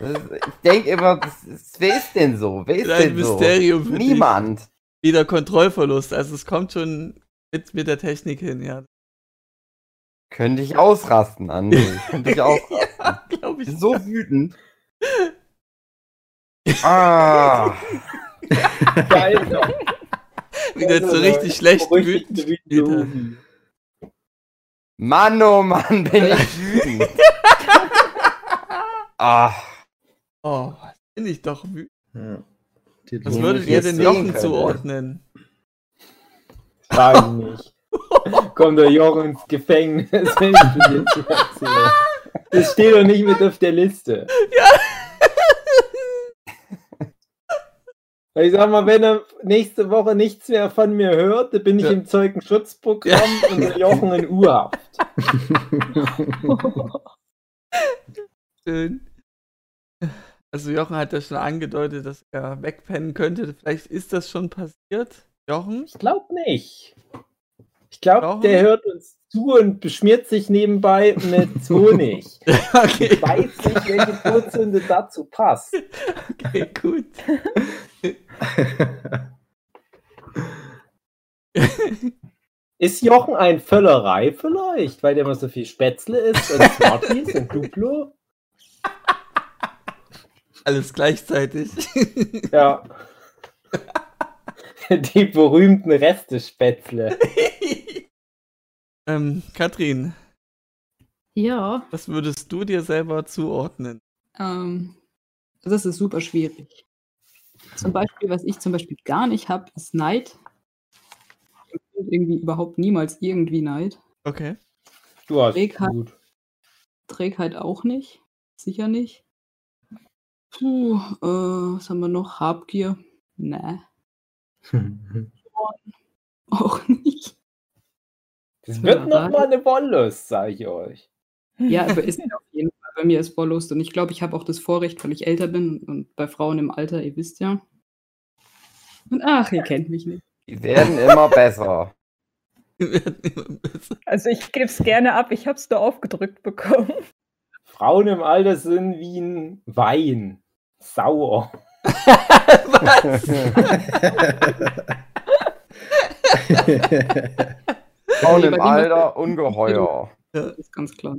ich denke immer, das ist, wer ist denn so? Wer ist Ein denn Mysterium so? Niemand. Dich. Wieder Kontrollverlust. Also es kommt schon mit, mit der Technik hin, ja. Könnte ich ausrasten, André. Könnte ich ausrasten. ja, glaube ich. So wütend. Ah. Geil. Wieder so richtig schlecht wütend. Mann, oh Mann, bin ich wütend. ah. Oh, bin ich doch wütend. Ja. Was würdet ihr den Jochen zuordnen? Frag nicht. Kommt der Jochen ins Gefängnis, wenn ich dir erzähle. Das steht doch nicht mit auf der Liste. Ja. Ich sag mal, wenn er nächste Woche nichts mehr von mir hört, dann bin ich ja. im Zeugenschutzprogramm ja. und der Jochen in U-Haft. Schön. Also Jochen hat ja schon angedeutet, dass er wegpennen könnte. Vielleicht ist das schon passiert, Jochen? Ich glaube nicht. Ich glaube, der hört uns zu und beschmiert sich nebenbei mit Honig. okay. Ich weiß nicht, welche Todsünde dazu passt. Okay, gut. Ist Jochen ein Völlerei vielleicht, weil der immer so viel Spätzle isst und Smarties und Duplo? Alles gleichzeitig. Ja. Die berühmten Reste-Spätzle. ähm, Katrin. Ja. Was würdest du dir selber zuordnen? Ähm, das ist super schwierig. Zum Beispiel, was ich zum Beispiel gar nicht habe, ist Neid. Ich irgendwie überhaupt niemals irgendwie Neid. Okay. Du hast Trägheit, gut. Trägheit auch nicht. Sicher nicht. Puh, äh, was haben wir noch? Habgier? Nee. auch nicht. Das wird noch mal eine Wollust, sage ich euch. Ja, aber ist auf jeden Fall bei mir ist Wollust und ich glaube, ich habe auch das Vorrecht, weil ich älter bin und bei Frauen im Alter, ihr wisst ja. Und ach, ihr kennt mich nicht. Die werden immer besser. Also ich gebe es gerne ab, ich habe es nur aufgedrückt bekommen. Frauen im Alter sind wie ein Wein. Sauer. Was? Frauen im Alter ungeheuer. Ja, ist ganz klar.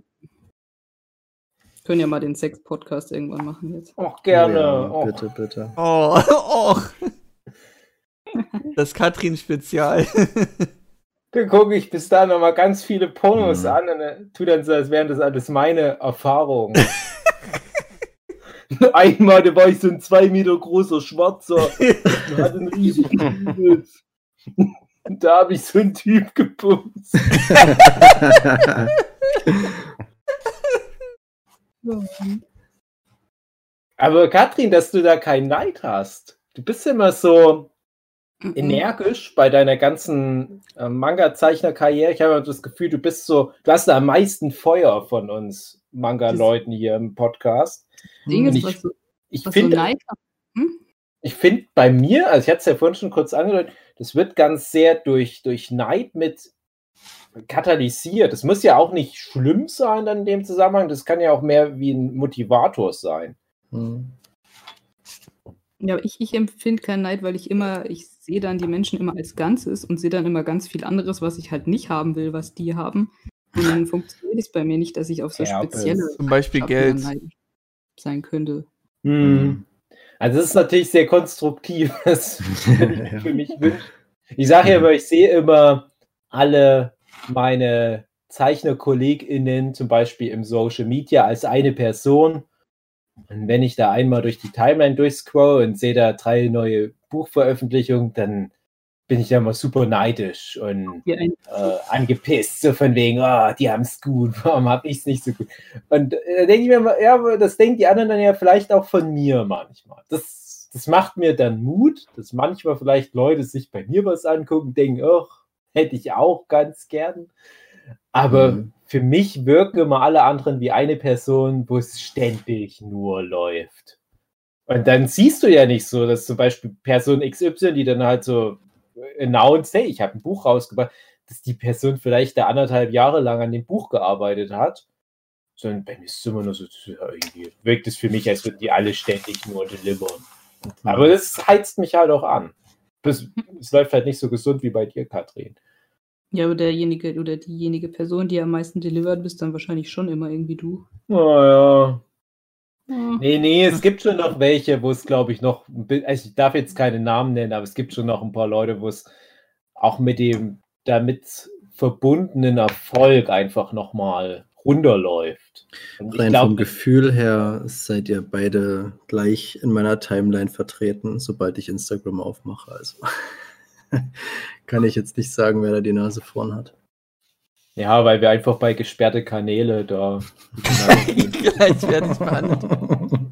Können ja mal den Sex-Podcast irgendwann machen jetzt. Och, gerne. Ja, Och. Bitte, bitte. Oh, oh. Das Katrin-Spezial. Dann gucke ich bis da noch mal ganz viele Pornos mhm. an und tu dann so, als wären das alles meine Erfahrungen. Einmal, da war ich so ein zwei Meter großer Schwarzer und hatte einen riesigen Penis. Und da habe ich so einen Typ gepumpt. Aber Katrin, dass du da keinen Neid hast. Du bist immer so mhm. energisch bei deiner ganzen äh, Manga-Zeichner-Karriere. Ich habe das Gefühl, du bist so, du hast da am meisten Feuer von uns Manga-Leuten hier im Podcast. Ding ist, ich, ich finde, hm? ich finde bei mir, also ich hatte es ja vorhin schon kurz angedeutet, das wird ganz sehr durch, durch Neid mit katalysiert. Das muss ja auch nicht schlimm sein dann in dem Zusammenhang. Das kann ja auch mehr wie ein Motivator sein. Hm. Ja, ich, ich empfinde keinen Neid, weil ich immer, ich sehe dann die Menschen immer als Ganzes und sehe dann immer ganz viel anderes, was ich halt nicht haben will, was die haben. Und dann funktioniert es bei mir nicht, dass ich auf so spezielle zum Beispiel Geld sein könnte. Hm. Also das ist natürlich sehr konstruktiv, was ich für mich wünsche. Ich sage ja immer, ich sehe immer alle meine ZeichnerkollegInnen zum Beispiel im Social Media als eine Person. Und wenn ich da einmal durch die Timeline durchscroll und sehe da drei neue Buchveröffentlichungen, dann bin ich ja immer super neidisch und äh, angepisst, so von wegen, oh, die haben es gut, warum habe ich es nicht so gut? Und äh, denke ich mir mal, ja, das denken die anderen dann ja vielleicht auch von mir manchmal. Das, das macht mir dann Mut, dass manchmal vielleicht Leute sich bei mir was angucken, denken, oh, hätte ich auch ganz gern. Aber mhm. für mich wirken immer alle anderen wie eine Person, wo es ständig nur läuft. Und dann siehst du ja nicht so, dass zum Beispiel Person XY, die dann halt so announced, hey, ich habe ein Buch rausgebracht, dass die Person vielleicht da anderthalb Jahre lang an dem Buch gearbeitet hat. Sondern bei mir ist es immer nur so, irgendwie wirkt es für mich, als würden die alle ständig nur delivern. Aber das heizt mich halt auch an. Es läuft halt nicht so gesund wie bei dir, Katrin. Ja, aber derjenige oder diejenige Person, die am meisten delivert, bist dann wahrscheinlich schon immer irgendwie du. Naja. Ja. Nee, nee, es gibt schon noch welche, wo es, glaube ich, noch, also ich darf jetzt keine Namen nennen, aber es gibt schon noch ein paar Leute, wo es auch mit dem damit verbundenen Erfolg einfach nochmal runterläuft. Und Rein glaub, vom Gefühl her seid ihr beide gleich in meiner Timeline vertreten, sobald ich Instagram aufmache. Also kann ich jetzt nicht sagen, wer da die Nase vorn hat. Ja, weil wir einfach bei gesperrte Kanäle da gleichwertig behandelt.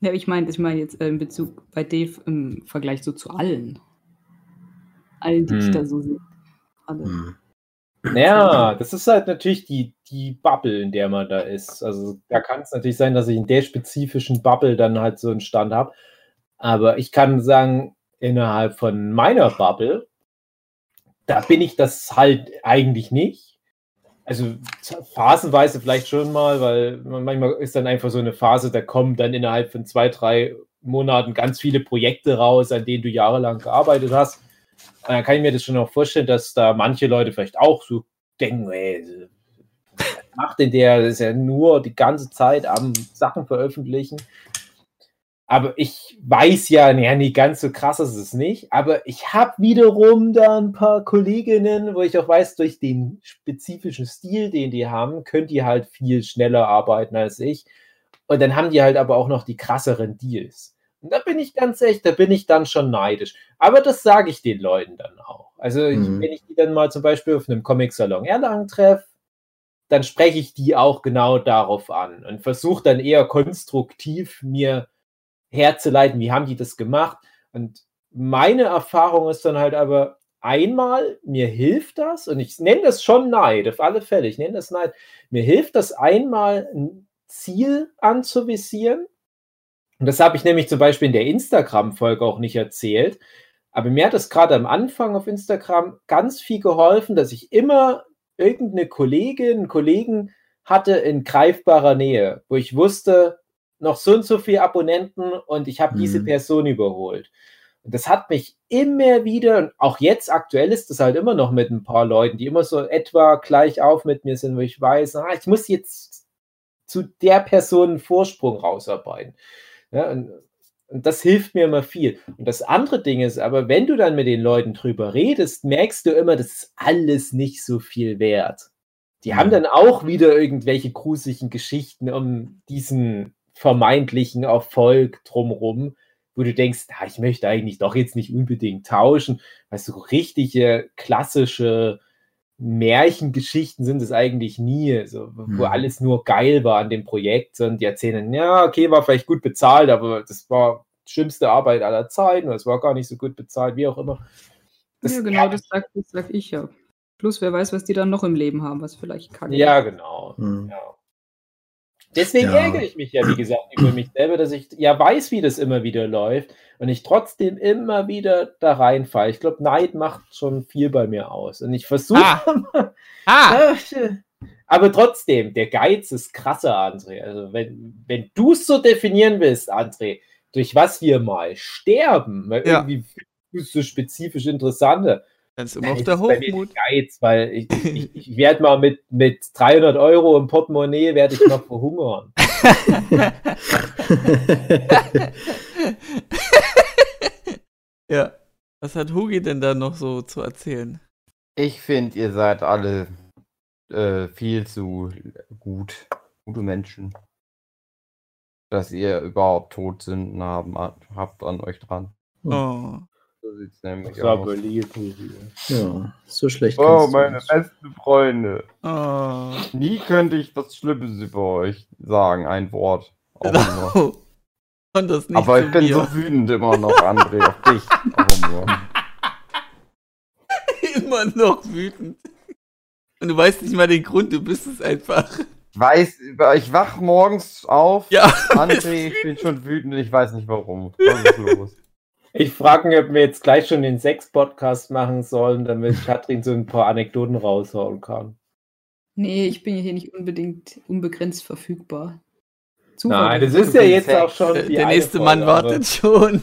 Ja, ich meine, ich meine jetzt äh, in Bezug bei Dave im Vergleich so zu allen. Allen, die hm. ich da so sehe. Alle. Hm. Ja, das ist halt natürlich die, die Bubble, in der man da ist. Also da kann es natürlich sein, dass ich in der spezifischen Bubble dann halt so einen Stand habe. Aber ich kann sagen, innerhalb von meiner Bubble da bin ich das halt eigentlich nicht. Also phasenweise vielleicht schon mal, weil manchmal ist dann einfach so eine Phase, da kommen dann innerhalb von zwei, drei Monaten ganz viele Projekte raus, an denen du jahrelang gearbeitet hast. Und dann kann ich mir das schon auch vorstellen, dass da manche Leute vielleicht auch so denken, ey, was macht denn der? Das ist ja nur die ganze Zeit am Sachen veröffentlichen. Aber ich weiß ja, ja, nicht ganz so krass ist es nicht. Aber ich habe wiederum da ein paar Kolleginnen, wo ich auch weiß, durch den spezifischen Stil, den die haben, können die halt viel schneller arbeiten als ich. Und dann haben die halt aber auch noch die krasseren Deals. Und da bin ich ganz echt, da bin ich dann schon neidisch. Aber das sage ich den Leuten dann auch. Also, mhm. wenn ich die dann mal zum Beispiel auf einem Comic-Salon Erlangen treffe, dann spreche ich die auch genau darauf an und versuche dann eher konstruktiv mir herzuleiten, wie haben die das gemacht. Und meine Erfahrung ist dann halt aber einmal, mir hilft das, und ich nenne das schon Neid, auf alle Fälle, ich nenne das Neid, mir hilft das einmal, ein Ziel anzuvisieren. Und das habe ich nämlich zum Beispiel in der Instagram-Folge auch nicht erzählt. Aber mir hat es gerade am Anfang auf Instagram ganz viel geholfen, dass ich immer irgendeine Kollegin, Kollegen hatte in greifbarer Nähe, wo ich wusste, noch so und so viele Abonnenten und ich habe mhm. diese Person überholt. Und das hat mich immer wieder, und auch jetzt aktuell ist das halt immer noch mit ein paar Leuten, die immer so etwa gleich auf mit mir sind, wo ich weiß, ah, ich muss jetzt zu der Person einen Vorsprung rausarbeiten. Ja, und, und das hilft mir immer viel. Und das andere Ding ist aber, wenn du dann mit den Leuten drüber redest, merkst du immer, das ist alles nicht so viel wert. Die haben dann auch wieder irgendwelche grusigen Geschichten um diesen vermeintlichen Erfolg drumrum, wo du denkst, ah, ich möchte eigentlich doch jetzt nicht unbedingt tauschen. Weißt du, richtige klassische Märchengeschichten sind es eigentlich nie, so, wo mhm. alles nur geil war an dem Projekt, sondern die erzählen, ja, okay, war vielleicht gut bezahlt, aber das war die schlimmste Arbeit aller Zeiten oder es war gar nicht so gut bezahlt, wie auch immer. Das, ja, genau, das sag, das sag ich ja. Plus, wer weiß, was die dann noch im Leben haben, was vielleicht kann. Ja, genau. Mhm. Ja. Deswegen ja. ärgere ich mich ja, wie gesagt, über mich selber, dass ich ja weiß, wie das immer wieder läuft und ich trotzdem immer wieder da reinfalle. Ich glaube, Neid macht schon viel bei mir aus. Und ich versuche. Ah. ah. Aber trotzdem, der Geiz ist krasser, André. Also, wenn, wenn du es so definieren willst, André, durch was wir mal sterben, weil ja. irgendwie so spezifisch interessante, dann ist immer auf der Hochmut. Geiz, weil ich, ich, ich werde mal mit, mit 300 Euro im Portemonnaie werde ich noch verhungern. ja. Was hat Hugi denn da noch so zu erzählen? Ich finde, ihr seid alle äh, viel zu gut, gute Menschen. Dass ihr überhaupt Todsünden haben, habt an euch dran. Oh. So sieht's nämlich aus. Ja, so schlecht. Oh, meine nicht. besten Freunde. Oh. Nie könnte ich was Schlimmes über euch sagen, ein Wort. Auch nur. Genau. Und das nicht Aber ich bin mir. so wütend immer noch, André, auf dich. Immer noch wütend. Und du weißt nicht mal den Grund, du bist es einfach. Ich weiß, ich wach morgens auf. Ja, André, ich bin schon wütend und ich weiß nicht warum. Was ist los? Ich frage mich, ob wir jetzt gleich schon den Sex-Podcast machen sollen, damit Katrin so ein paar Anekdoten raushauen kann. Nee, ich bin hier nicht unbedingt unbegrenzt verfügbar. Nein, das ist ja jetzt Sex. auch schon. der die der eine nächste Mann wartet schon.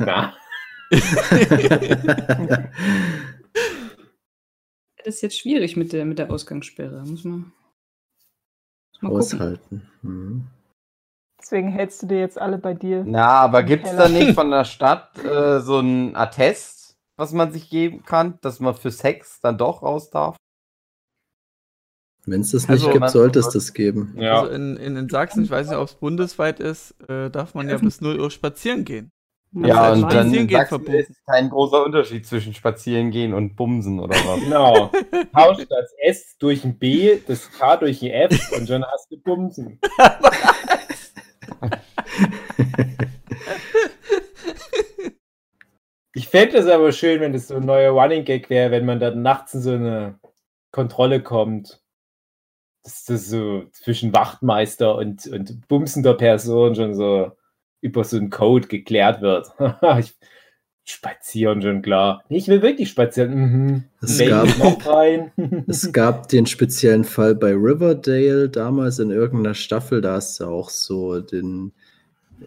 Na, Das ist jetzt schwierig mit der, mit der Ausgangssperre. Muss man, muss man gucken. Aushalten. Mhm. Deswegen hältst du dir jetzt alle bei dir. Na, aber gibt's Keller. da nicht von der Stadt äh, so ein Attest, was man sich geben kann, dass man für Sex dann doch raus darf? Wenn es das nicht Also, gibt, sollte es das geben. ja. Also in, in, in Sachsen, ich weiß nicht, ob es bundesweit ist, äh, darf man ja bis 0 Uhr spazieren gehen. Man Ja, muss und dann geht Sachsen ist kein großer Unterschied zwischen spazieren gehen und bumsen oder was. Genau. Tauscht das S durch ein B, das K durch ein F und schon hast du Bumsen. Ich fände es aber schön, wenn das so ein neuer Running Gag wäre, wenn man dann nachts in so eine Kontrolle kommt. Dass das so zwischen Wachtmeister und, und bumsender Person schon so über so einen Code geklärt wird. ich, spazieren schon klar. Nee, ich will wirklich spazieren. Mhm. Es gab-? Es gab den speziellen Fall bei Riverdale damals in irgendeiner Staffel, da hast du auch so den,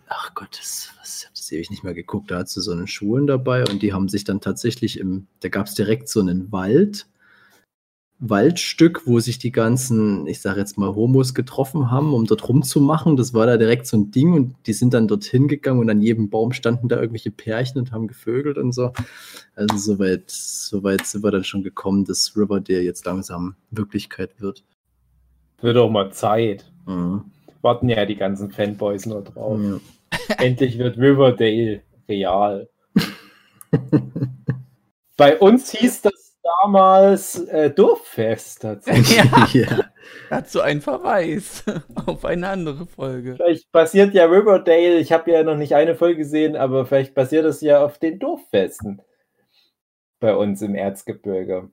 ach Gott, das, was, ich habe das ewig nicht mehr geguckt, da hast du so einen Schwulen dabei und die haben sich dann tatsächlich im, da gab es direkt so einen Wald, Waldstück, wo sich die ganzen, ich sage jetzt mal, Homos getroffen haben, um dort rumzumachen. Das war da direkt so ein Ding und die sind dann dorthin gegangen und an jedem Baum standen da irgendwelche Pärchen und haben gevögelt und so. Also soweit, soweit sind wir dann schon gekommen, dass Riverdale jetzt langsam Wirklichkeit wird. Wird auch mal Zeit. Mhm. Warten ja die ganzen Fanboys nur drauf. Ja. Endlich wird Riverdale real. Bei uns hieß das damals äh, Dorffest tatsächlich. ja, ja. dazu ein Verweis auf eine andere Folge. Vielleicht basiert ja Riverdale, ich habe ja noch nicht eine Folge gesehen, aber vielleicht basiert es ja auf den Dorffesten bei uns im Erzgebirge.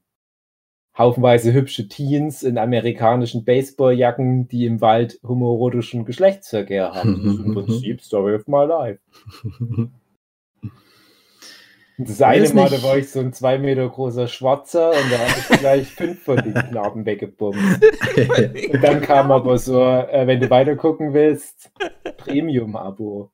Haufenweise hübsche Teens in amerikanischen Baseballjacken, die im Wald homoerotischen Geschlechtsverkehr haben. Das ist im Prinzip Story of my life. Und Das eine Mal, da war ich so ein zwei Meter großer Schwarzer und da habe ich gleich fünf von den Knaben weggebombt. Und dann kam aber so, äh, wenn du weiter gucken willst, Premium-Abo.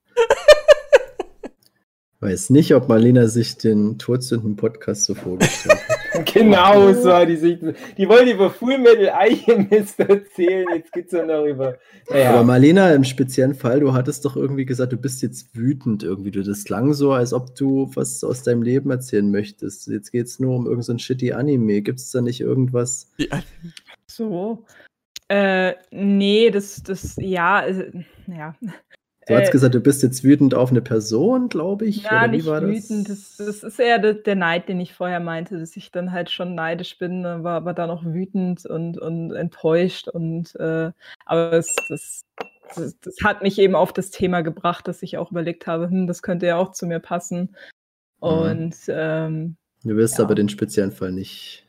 Weiß nicht, ob Marlena sich den Todsünden-Podcast so vorgestellt hat. Genau so die sich. Die wollen über Full Metal Alchemist erzählen, jetzt geht's ja noch über. Aber Naja, Marlena, im speziellen Fall, du hattest doch irgendwie gesagt, du bist jetzt wütend irgendwie. Du, das klang so, als ob du was aus deinem Leben erzählen möchtest. Jetzt geht es nur um irgendein so ein shitty Anime. Gibt es da nicht irgendwas? Ja, So. Äh, nee, das, das, ja, äh, ja. Du hast Äh, gesagt, du bist jetzt wütend auf eine Person, glaube ich. Ja, nicht war das? wütend. Das, das ist eher der, der Neid, den ich vorher meinte, dass ich dann halt schon neidisch bin, aber, aber dann auch wütend und, und enttäuscht. Und äh, aber es, das, das, das hat mich eben auf das Thema gebracht, dass ich auch überlegt habe, hm, das könnte ja auch zu mir passen. Und ähm, Du wirst Ja. aber den speziellen Fall nicht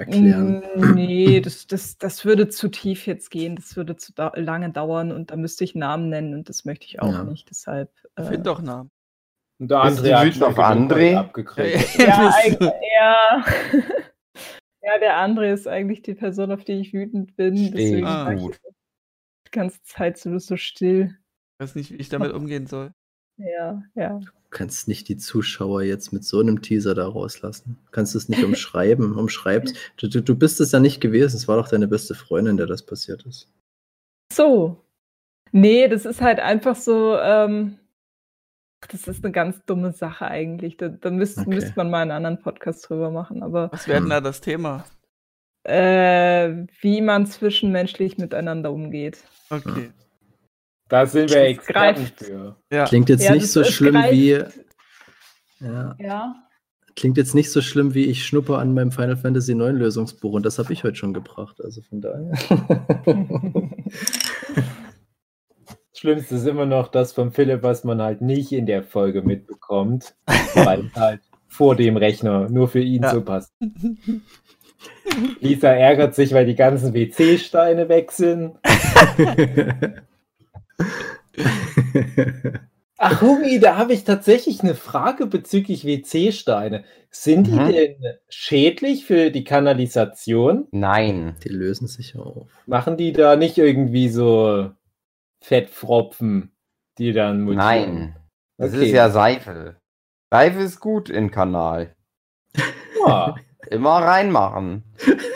erklären. mm, nee, das, das, das würde zu tief jetzt gehen, das würde zu da lange dauern und da müsste ich Namen nennen und das möchte ich auch Ja. nicht. Deshalb. Äh, find doch Namen. und der Bist du André hat auf André? abgekriegt. Ja, ja. ja, der André ist eigentlich die Person, auf die ich wütend bin. Deswegen Ah. gut. die ganze Zeit so, so still. Ich weiß nicht, wie ich damit umgehen soll. Ja, ja. Du kannst nicht die Zuschauer jetzt mit so einem Teaser da rauslassen. Du kannst es nicht umschreiben. Umschreibst. Du, du, du bist es ja nicht gewesen. Es war doch deine beste Freundin, der das passiert ist. So. Nee, das ist halt einfach so, ähm, das ist eine ganz dumme Sache eigentlich. Da, da müsste Okay. müsste man mal einen anderen Podcast drüber machen. Aber Was wäre denn Hm. da das Thema? äh, wie man zwischenmenschlich miteinander umgeht. Okay. Da sind wir Das Experten greift. für. Ja. Klingt jetzt Ja, nicht so schlimm greift- wie Ja. Ja. Klingt jetzt nicht so schlimm, wie ich schnupper an meinem Final Fantasy 9 Lösungsbuch und das habe ich heute schon gebracht. Also von daher. Schlimmste ist immer noch das von Philipp, was man halt nicht in der Folge mitbekommt, weil es halt vor dem Rechner nur für ihn Ja. so passt. Lisa ärgert sich, weil die ganzen WC-Steine weg sind. Ach, Humi, da habe ich tatsächlich eine Frage bezüglich WC-Steine. Sind die Mhm. denn schädlich für die Kanalisation? Nein. Die lösen sich auf. Machen die da nicht irgendwie so Fettfropfen, die dann mutieren? Nein. Das Okay. ist ja Seife. Seife ist gut in Kanal. Ja, Immer reinmachen.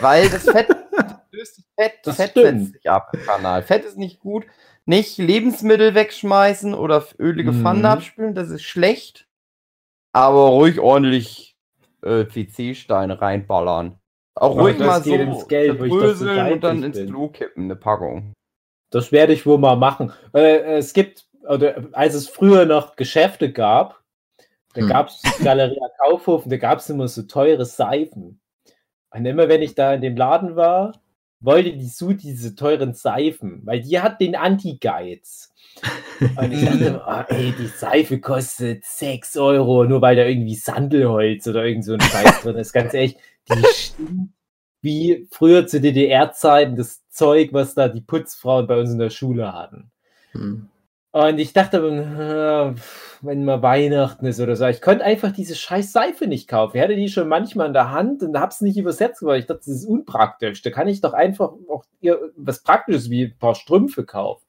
Weil das Fett löst das Fett, Das Fett stimmt. setzt sich ab im Kanal. Fett ist nicht gut. Nicht Lebensmittel wegschmeißen oder ölige Mhm. Pfannen abspülen, das ist schlecht. Aber ruhig ordentlich äh, PC-Steine reinballern. Auch ruhig mal so ins Geld, zerbröseln und dann ins. Klo kippen, eine Packung. das werde ich wohl mal machen. Äh, es gibt, oder als es früher noch Geschäfte gab, da Hm. gab es Galeria Kaufhof und da gab es immer so teure Seifen. Und immer wenn ich da in dem Laden war, wollte die Su diese teuren Seifen, weil die hat den Anti-Geiz. Und ich dachte, oh, ey, die Seife kostet 6 Euro, nur weil da irgendwie Sandelholz oder irgend so ein Scheiß drin ist. Ganz ehrlich, die stinkt wie früher zu DDR-Zeiten das Zeug, was da die Putzfrauen bei uns in der Schule hatten. Hm. Und ich dachte, äh, wenn mal Weihnachten ist oder so, ich konnte einfach diese scheiß Seife nicht kaufen. Ich hatte die schon manchmal in der Hand und hab's nicht übersetzt, weil ich dachte, das ist unpraktisch. Da kann ich doch einfach auch was Praktisches wie ein paar Strümpfe kaufen.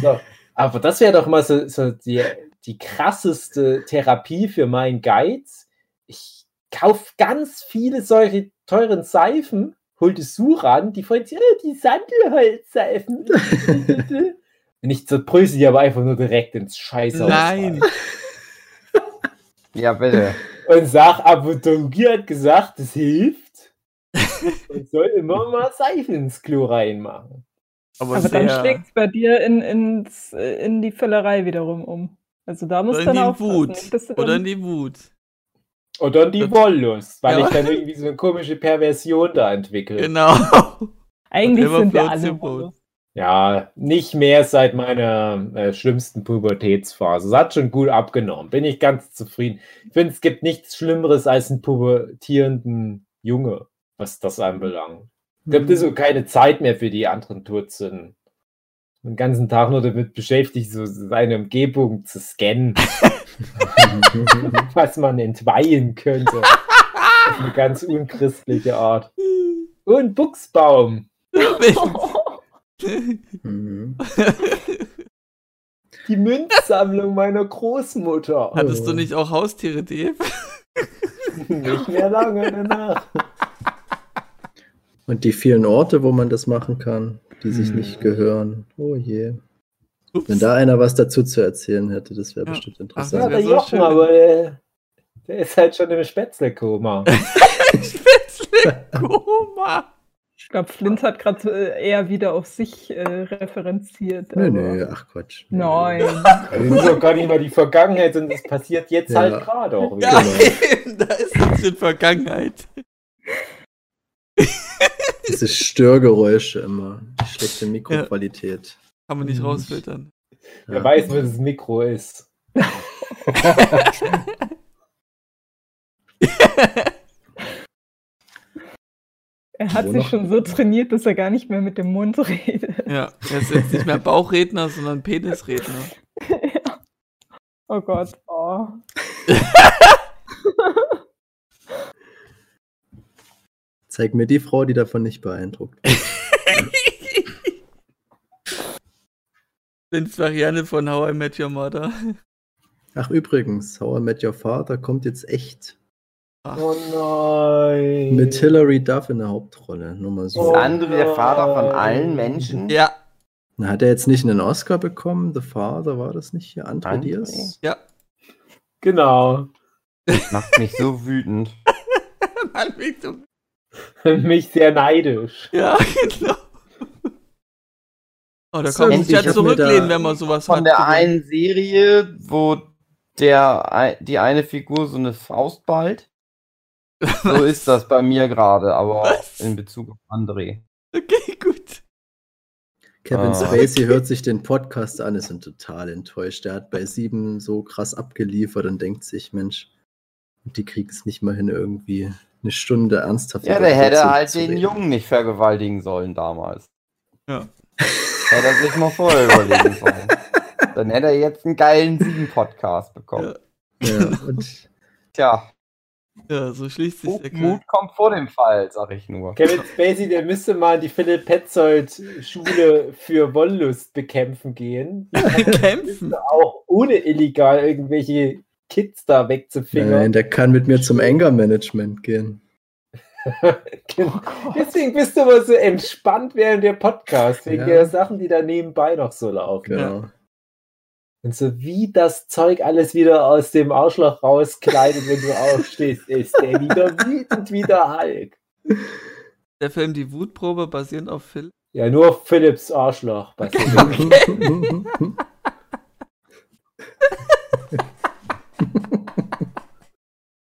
So, aber das wäre doch mal so, so die, die krasseste Therapie für meinen Geiz. Ich kaufe ganz viele solche teuren Seifen, hol die Su ran, die freut sich, "Ah, die Sandelholzseifen. Und ich zerbröse die aber einfach nur direkt ins Scheißhaus. Nein. Ja, bitte. Und sag, Apothologie hat gesagt, das hilft. Man soll immer mal Seife ins Klo reinmachen. Aber, Aber dann schlägt es bei dir in, ins, in die Völlerei wiederum um. Also da musst Oder du in dann die nicht, du Oder in dann- die Wut. Oder die Das- Wollust, weil Ja. ich dann irgendwie so eine komische Perversion da entwickle. Genau. Eigentlich sind wir alle. Wollust. Ja, nicht mehr seit meiner äh, schlimmsten Pubertätsphase. Es hat schon gut abgenommen. Bin ich ganz zufrieden. Ich finde, es gibt nichts Schlimmeres als einen pubertierenden Junge, was das anbelangt. Gibt es so keine Zeit mehr für die anderen Turzen. Den ganzen Tag nur damit beschäftigt, so seine Umgebung zu scannen, was man entweihen könnte. Auf eine ganz unchristliche Art. Und Buchsbaum. Mhm. Die Münzsammlung meiner Großmutter. Hattest du nicht auch Haustiere, Dave? Nicht mehr lange danach. Und die vielen Orte, wo man das machen kann, die sich Hm. nicht gehören. Oh je. Ups. Wenn da einer was dazu zu erzählen hätte, das wäre Ja. bestimmt Ja, Das interessant. wär der so Jochen, aber der, der ist halt schon im Spätzle-Koma. Spätzle Koma. Ich glaube, Flint hat gerade äh, eher wieder auf sich äh, referenziert. Nö, aber- nö, ach Quatsch. Nein. Das ist doch gar nicht mal die Vergangenheit, sondern das passiert jetzt Ja. halt gerade auch wieder. Ja, eben, da ist ein bisschen Vergangenheit. Diese Störgeräusche immer. Die schlechte Mikroqualität. Kann man nicht Mhm. rausfiltern. Wer weiß, wo das Mikro ist. Er hat sich schon so trainiert, dass er gar nicht mehr mit dem Mund redet. Ja, er ist jetzt nicht mehr Bauchredner, sondern Penisredner. Oh Gott. Oh. Zeig mir die Frau, die davon nicht beeindruckt. Sind's Variante von How I Met Your Mother. Ach, übrigens, How I Met Your Father kommt jetzt echt. Oh nein. Mit Hilary Duff in der Hauptrolle. Nur mal Ist so. Oh. André der Vater von allen Menschen? Ja, Na, Hat er jetzt nicht einen Oscar bekommen? The Father, war das nicht hier? André André? Diaz? ja. Genau. Macht mich so wütend. Mann, wie du- Mich sehr neidisch. Ja, genau. Oh, da So, kann man sich ja zurücklehnen, da wenn man sowas Von hat. der einen Serie, wo der, die eine Figur so eine Faust ballt. So ist das bei mir gerade, aber Was? in Bezug auf André. Okay, gut. Kevin ah. Spacey hört sich den Podcast an, ist total enttäuscht. Er hat bei sieben so krass abgeliefert und denkt sich, Mensch, die kriegen es nicht mal hin, irgendwie eine Stunde ernsthaft. Ja, der hätte halt den Jungen nicht vergewaltigen sollen damals. Ja. Hätte er sich mal vorher überlegen sollen. Dann hätte er jetzt einen geilen Sieben-Podcast bekommen. Ja. ja und Tja. Ja, so schließt sich der Mut kommt vor dem Fall, sag ich nur. Kevin Spacey, der müsste mal in die Philipp Petzold Schule für Wollust bekämpfen gehen. Bekämpfen? Auch ohne illegal irgendwelche Kids da wegzufingern. Nein, der kann mit mir zum Anger-Management gehen. genau. Deswegen bist du aber so entspannt während der Podcast, wegen ja. der Sachen, die da nebenbei noch so laufen. Genau. Und so wie das Zeug alles wieder aus dem Arschloch rauskleidet, wenn du aufstehst, ist der wieder wütend wie der Hulk. Der Film Die Wutprobe basierend auf Phil? Ja, nur auf Philips Arschloch basiert. Okay.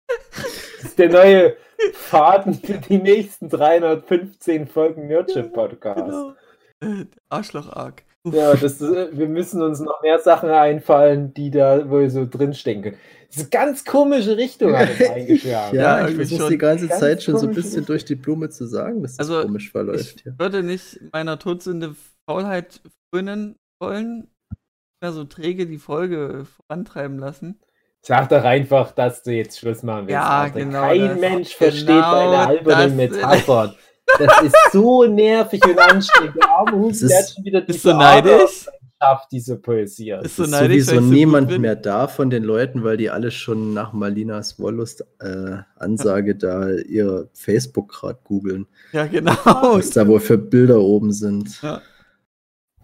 das ist der neue Faden für die nächsten 315 Folgen Nerdship Podcast. Genau. Arschloch-Arc. Ja, das, wir müssen uns noch mehr Sachen einfallen, die da wohl so drin stinken. Das ist eine ganz komische Richtung hat es eingeschlagen. ja, ja, ich versuche die ganze Zeit schon so ein bisschen Richtung. durch die Blume zu sagen, dass das also, komisch verläuft. Ich würde nicht meiner Todsünde Faulheit frönen wollen, mehr so träge die Folge vorantreiben lassen. Sag doch einfach, dass du jetzt Schluss machen willst. Ja, genau. Kein Mensch versteht genau deine albernen Metaphern. Das ist so nervig und anstrengend. Der arme Husten, der hat schon wieder diese so neidisch? Schafft, diese Poesie. Ist so neidisch, ist sowieso niemand bin. mehr da von den Leuten, weil die alle schon nach Malinas Wollust-Ansage äh, da ihr Facebook gerade googeln. Ja, genau. Was da wohl für Bilder oben sind. Ja.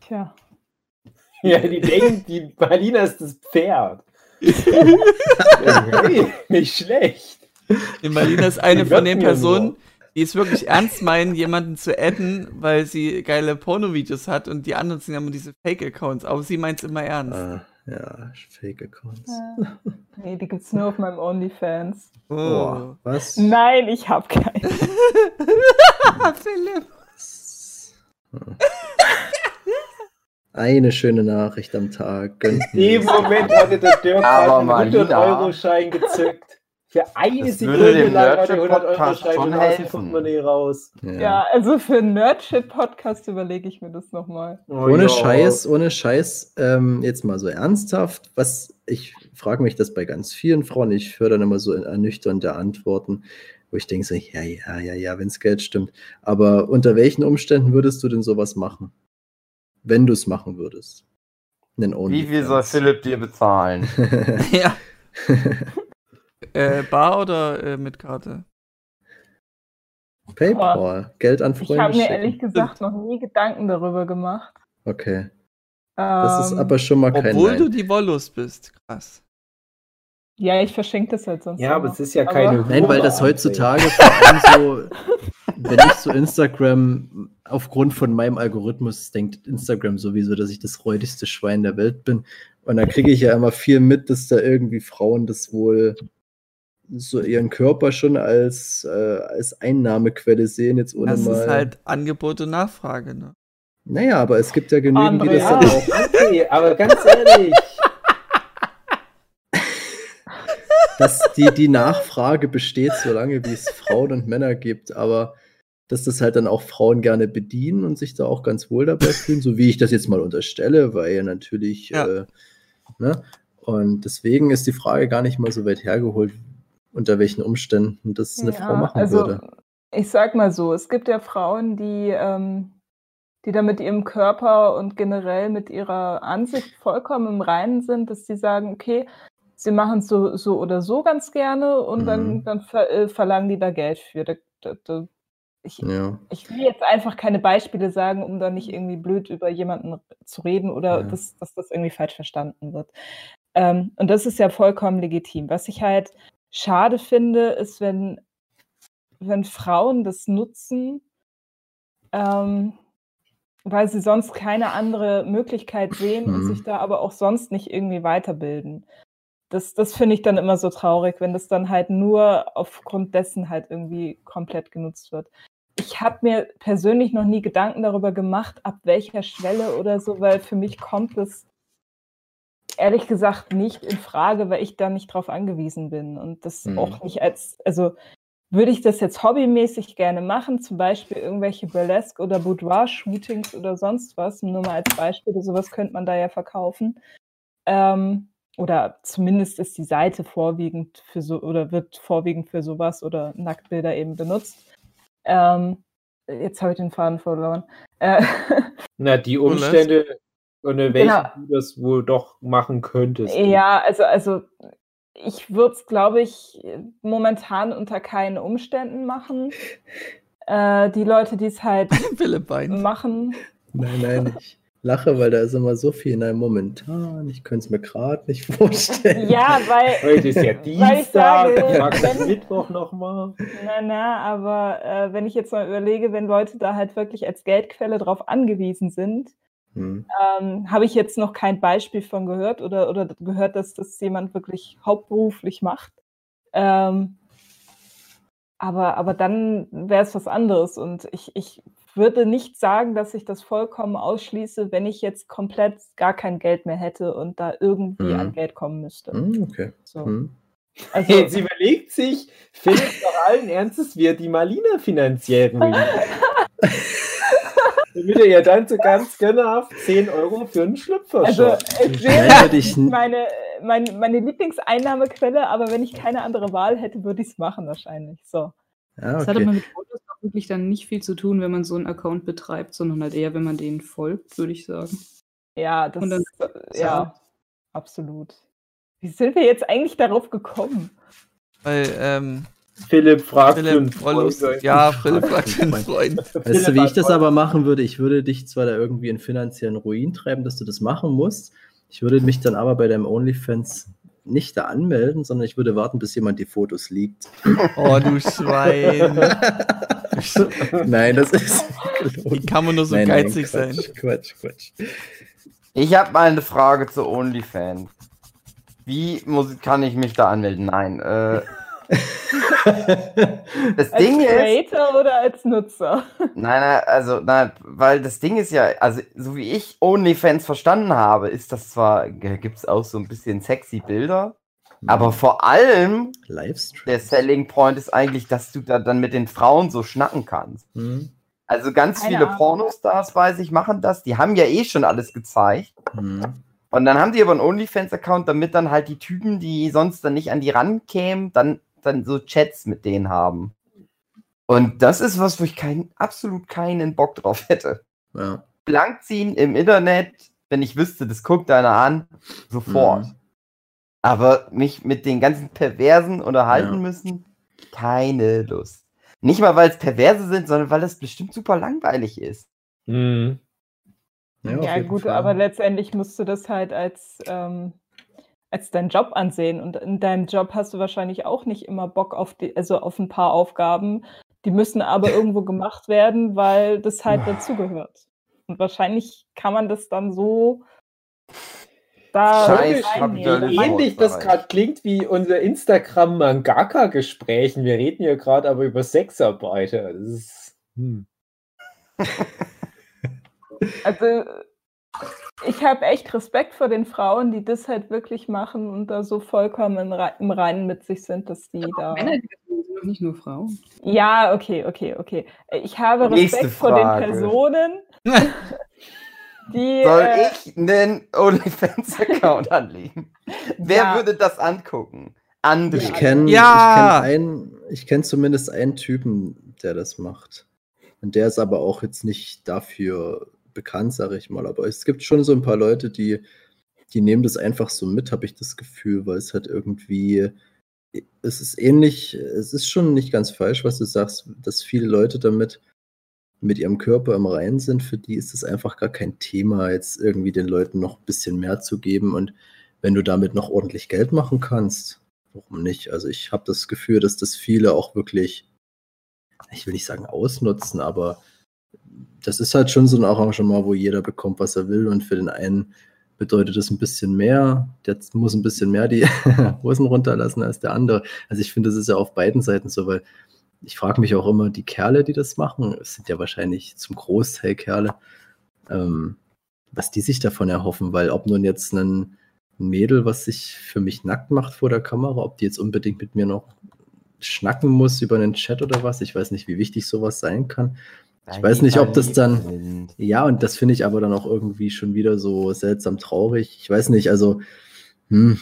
Tja. Ja, die denken, die Malina ist das Pferd. hey, nicht schlecht. Die Malina ist eine die von den Personen, die es wirklich ernst meinen, jemanden zu adden, weil sie geile Porno-Videos hat und die anderen sind immer diese Fake-Accounts, aber sie meint es immer ernst. Ah, ja, Fake-Accounts. Ja. Nee, die gibt es nur auf meinem OnlyFans. Oh. oh. was? Nein, ich habe keine. Philipp. Eine schöne Nachricht am Tag. In dem Moment hatte der Dirk einen 100-Euro-Schein gezückt. Für eine das Sekunde lang war der 100 Euro Schein aus dem Portemonnaie raus. Ja. ja, also für einen Nerdship-Podcast überlege ich mir das nochmal. Oh, ohne ja. Scheiß, ohne Scheiß, ähm, jetzt mal so ernsthaft, was ich frage mich das bei ganz vielen Frauen, ich höre dann immer so ernüchternde Antworten, wo ich denke so, ja, ja, ja, ja, wenn es Geld stimmt. Aber unter welchen Umständen würdest du denn sowas machen? Wenn du es machen würdest. Wie viel soll Philipp dir bezahlen? ja. Äh, bar oder äh, mit Karte? PayPal, Geld an Freunde. Ich habe mir ehrlich gesagt noch nie Gedanken darüber gemacht. Okay. Das ist ähm, aber schon mal kein Obwohl Nein. du die Wollust bist. Krass. Ja, ich verschenke das halt sonst. Ja, aber es ist ja keine. Nein, weil das heutzutage vor allem so, wenn ich so Instagram aufgrund von meinem Algorithmus denkt Instagram sowieso, dass ich das räudigste Schwein der Welt bin. Und da kriege ich ja immer viel mit, dass da irgendwie Frauen das wohl so ihren Körper schon als, äh, als Einnahmequelle sehen, jetzt ohne das mal. Das ist halt Angebot und Nachfrage, ne? Naja, aber es gibt ja genügend, Andrea. die das dann auch. Okay, aber ganz ehrlich. dass die, die Nachfrage besteht, solange wie es Frauen und Männer gibt, aber dass das halt dann auch Frauen gerne bedienen und sich da auch ganz wohl dabei fühlen, so wie ich das jetzt mal unterstelle, weil natürlich, ja. äh, ne? Und deswegen ist die Frage gar nicht mal so weit hergeholt, unter welchen Umständen das eine ja, Frau machen also, würde. Ich sag mal so, es gibt ja Frauen, die, ähm, die da mit ihrem Körper und generell mit ihrer Ansicht vollkommen im Reinen sind, dass sie sagen, okay, sie machen es so, so oder so ganz gerne und mhm. dann, dann ver äh, verlangen die da Geld für. Da, da, da, ich, ja. ich, will jetzt einfach keine Beispiele sagen, um da nicht irgendwie blöd über jemanden zu reden oder ja. dass, dass das irgendwie falsch verstanden wird. Ähm, und das ist ja vollkommen legitim. Was ich halt schade finde, ist, wenn, wenn Frauen das nutzen, ähm, weil sie sonst keine andere Möglichkeit sehen mhm. und sich da aber auch sonst nicht irgendwie weiterbilden. das, das finde ich dann immer so traurig, wenn das dann halt nur aufgrund dessen halt irgendwie komplett genutzt wird. Ich habe mir persönlich noch nie Gedanken darüber gemacht, ab welcher Schwelle oder so, weil für mich kommt es ehrlich gesagt nicht in Frage, weil ich da nicht drauf angewiesen bin und das mhm. auch nicht als, also würde ich das jetzt hobbymäßig gerne machen, zum Beispiel irgendwelche Burlesque- oder Boudoir-Shootings oder sonst was, nur mal als Beispiel, sowas könnte man da ja verkaufen. Ähm, oder zumindest ist die Seite vorwiegend für so oder wird vorwiegend für sowas oder Nacktbilder eben benutzt. Ähm, jetzt habe ich den Faden verloren. Äh, Na, die Umstände, unter welchen genau. du das wohl doch machen könntest. Ja, also, also ich würde es, glaube ich, momentan unter keinen Umständen machen. Äh, die Leute, die es halt machen. Nein, nein, ich lache, weil da ist immer so viel in einem Momentan. Ich könnte es mir gerade nicht vorstellen. Ja, weil. Heute ist ja Dienstag, ich mag das Mittwoch nochmal. Na, na, aber äh, wenn ich jetzt mal überlege, wenn Leute da halt wirklich als Geldquelle drauf angewiesen sind, hm. Ähm, Habe ich jetzt noch kein Beispiel von gehört oder, oder gehört, dass das jemand wirklich hauptberuflich macht. Ähm, aber, aber dann wäre es was anderes. Und ich, ich würde nicht sagen, dass ich das vollkommen ausschließe, wenn ich jetzt komplett gar kein Geld mehr hätte und da irgendwie hm. an Geld kommen müsste. Hm, okay. So. Hm. Also, Jetzt überlegt sich Philipp doch allen Ernstes, wie er die Malina finanziell damit er ja dann so ganz gönnerhaft 10 Euro für einen Schlüpfer Also es wäre meine, meine, meine Lieblingseinnahmequelle, aber wenn ich keine andere Wahl hätte, würde ich es machen wahrscheinlich. So. Ja, okay. Das hat aber mit Fotos auch wirklich dann nicht viel zu tun, wenn man so einen Account betreibt, sondern halt eher, wenn man denen folgt, würde ich sagen. Ja, das dann, ist, ja, absolut. Wie sind wir jetzt eigentlich darauf gekommen? Weil, ähm, Philipp fragt Philipp, Freund. Ja, Philipp fragt einen Freund. Weißt du, wie ich das aber machen würde? Ich würde dich zwar da irgendwie in finanziellen Ruin treiben, dass du das machen musst. Ich würde mich dann aber bei deinem OnlyFans nicht da anmelden, sondern ich würde warten, bis jemand die Fotos liegt. Oh, du Schwein. nein, das ist. Wie kann man nur so nein, geizig nein, Quatsch, sein? Quatsch, Quatsch. Ich habe mal eine Frage zu OnlyFans. Wie muss, kann ich mich da anmelden? Nein. Äh, das als Ding Creator ist, oder als Nutzer? Nein, nein, also nein, weil das Ding ist ja, also so wie ich OnlyFans verstanden habe, ist das zwar, gibt es auch so ein bisschen sexy Bilder, mhm. aber vor allem der Selling Point ist eigentlich, dass du da dann mit den Frauen so schnacken kannst. Mhm. Also ganz Keine viele Ahnung. Pornostars, weiß ich, machen das. Die haben ja eh schon alles gezeigt. Mhm. Und dann haben die aber einen OnlyFans-Account, damit dann halt die Typen, die sonst dann nicht an die rankämen, dann dann so Chats mit denen haben. Und das ist was, wo ich kein, absolut keinen Bock drauf hätte. Ja. Blank ziehen im Internet, wenn ich wüsste, das guckt einer an, sofort. Mhm. Aber mich mit den ganzen Perversen unterhalten ja. müssen, keine Lust. Nicht mal, weil es Perverse sind, sondern weil es bestimmt super langweilig ist. Mhm. Ja, ja gut, Fall. aber letztendlich musst du das halt als ähm, als deinen Job ansehen. Und in deinem Job hast du wahrscheinlich auch nicht immer Bock auf die, also auf ein paar Aufgaben. Die müssen aber irgendwo gemacht werden, weil das halt dazugehört. Und wahrscheinlich kann man das dann so da Scheiß, ähnlich das gerade klingt wie unser Instagram Mangaka Gesprächen. Wir reden hier gerade aber über Sexarbeiter. Das ist, hm. also ich habe echt Respekt vor den Frauen, die das halt wirklich machen und da so vollkommen im Reinen mit sich sind, dass die da. Männer, die sind nicht nur Frauen. Ja, okay, okay, okay. Ich habe Respekt vor den Personen. Die, Soll äh, ich einen OnlyFans-Account anlegen? Wer ja. würde das angucken? Andere. Ich kenne ja. kenn kenn zumindest einen Typen, der das macht. Und der ist aber auch jetzt nicht dafür bekannt, sage ich mal. Aber es gibt schon so ein paar Leute, die, die nehmen das einfach so mit, habe ich das Gefühl, weil es halt irgendwie, es ist ähnlich, es ist schon nicht ganz falsch, was du sagst, dass viele Leute damit mit ihrem Körper im Reinen sind, für die ist es einfach gar kein Thema, jetzt irgendwie den Leuten noch ein bisschen mehr zu geben. Und wenn du damit noch ordentlich Geld machen kannst, warum nicht? Also ich habe das Gefühl, dass das viele auch wirklich, ich will nicht sagen ausnutzen, aber das ist halt schon so ein Arrangement, wo jeder bekommt, was er will. Und für den einen bedeutet das ein bisschen mehr. Der muss ein bisschen mehr die Hosen runterlassen als der andere. Also ich finde, das ist ja auf beiden Seiten so, weil ich frage mich auch immer, die Kerle, die das machen, es sind ja wahrscheinlich zum Großteil Kerle, ähm, was die sich davon erhoffen, weil ob nun jetzt ein Mädel, was sich für mich nackt macht vor der Kamera, ob die jetzt unbedingt mit mir noch schnacken muss über einen Chat oder was, ich weiß nicht, wie wichtig sowas sein kann. Ich weiß nicht, ob das dann. Ja, und das finde ich aber dann auch irgendwie schon wieder so seltsam traurig. Ich weiß nicht, also, hm,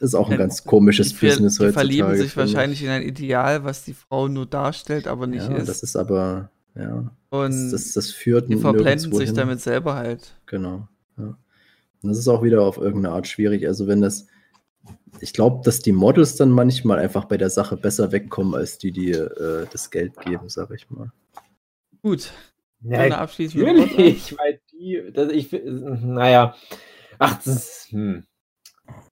ist auch ein ja, ganz komisches die, Business die heutzutage. Die verlieben sich wahrscheinlich in ein Ideal, was die Frau nur darstellt, aber nicht ja, ist. Das ist aber, ja. Und das, das führt Die verblenden sich hin. damit selber halt. Genau. Ja. Und das ist auch wieder auf irgendeine Art schwierig. Also, wenn das. Ich glaube, dass die Models dann manchmal einfach bei der Sache besser wegkommen, als die, die äh, das Geld geben, sag ich mal. Gut. Ja, natürlich, weil die, das, ich, naja, ach, das ist hm,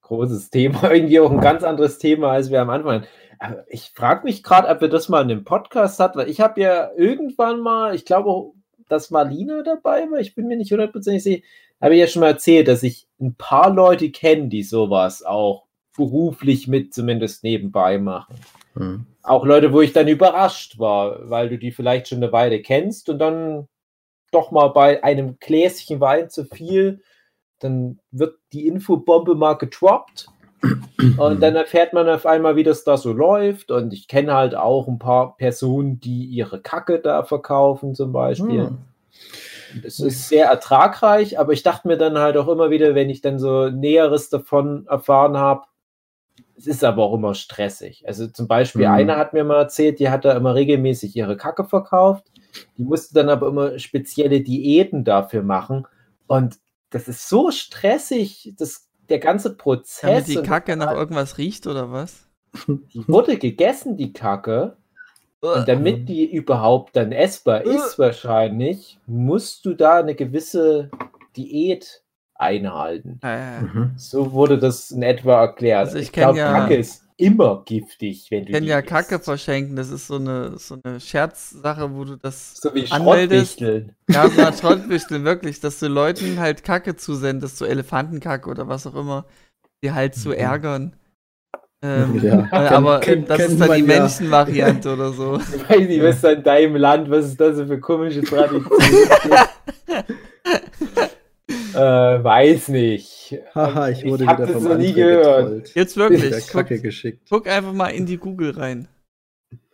großes Thema, irgendwie auch ein ganz anderes Thema, als wir am Anfang hatten. Aber ich frage mich gerade, ob wir das mal in einem Podcast hatten, weil ich habe ja irgendwann mal, ich glaube auch, dass Marlina dabei war, ich bin mir nicht hundertprozentig sicher, habe ich ja schon mal erzählt, dass ich ein paar Leute kenne, die sowas auch beruflich mit zumindest nebenbei machen. Hm. Auch Leute, wo ich dann überrascht war, weil du die vielleicht schon eine Weile kennst und dann doch mal bei einem Gläschen Wein zu viel, dann wird die Infobombe mal gedroppt und dann erfährt man auf einmal, wie das da so läuft. Und ich kenne halt auch ein paar Personen, die ihre Kacke da verkaufen, zum Beispiel. Hm. Es ist sehr ertragreich, aber ich dachte mir dann halt auch immer wieder, wenn ich dann so Näheres davon erfahren habe, es ist aber auch immer stressig. Also zum Beispiel, mhm. eine hat mir mal erzählt, die hat da immer regelmäßig ihre Kacke verkauft. Die musste dann aber immer spezielle Diäten dafür machen. Und das ist so stressig, das, der ganze Prozess. Damit die Kacke nach irgendwas riecht oder was? Die wurde gegessen, die Kacke. Und damit die überhaupt dann essbar ist, wahrscheinlich, musst du da eine gewisse Diät einhalten. Äh. Mhm. So wurde das in etwa erklärt. Also ich, ich glaube, ja, Kacke ist immer giftig, wenn du. Ich kenne ja Kacke verschenken. Das ist so eine, so eine Scherzsache, wo du das so wie anmeldest. Ja, so eine Schrottwichteln, wirklich, dass du Leuten halt Kacke zusendest, so Elefantenkacke oder was auch immer, die halt zu mhm. ärgern. Ähm, ja. äh, aber kenn, das ist dann die ja. Menschenvariante oder so. Ich weiß nicht, was ist in deinem Land, was ist das für komische Tradition? Äh, weiß nicht. Haha, ich wurde ich wieder vom noch nie gehört. Getrollt. Jetzt wirklich. Kacke guck, geschickt. Guck einfach mal in die Google rein.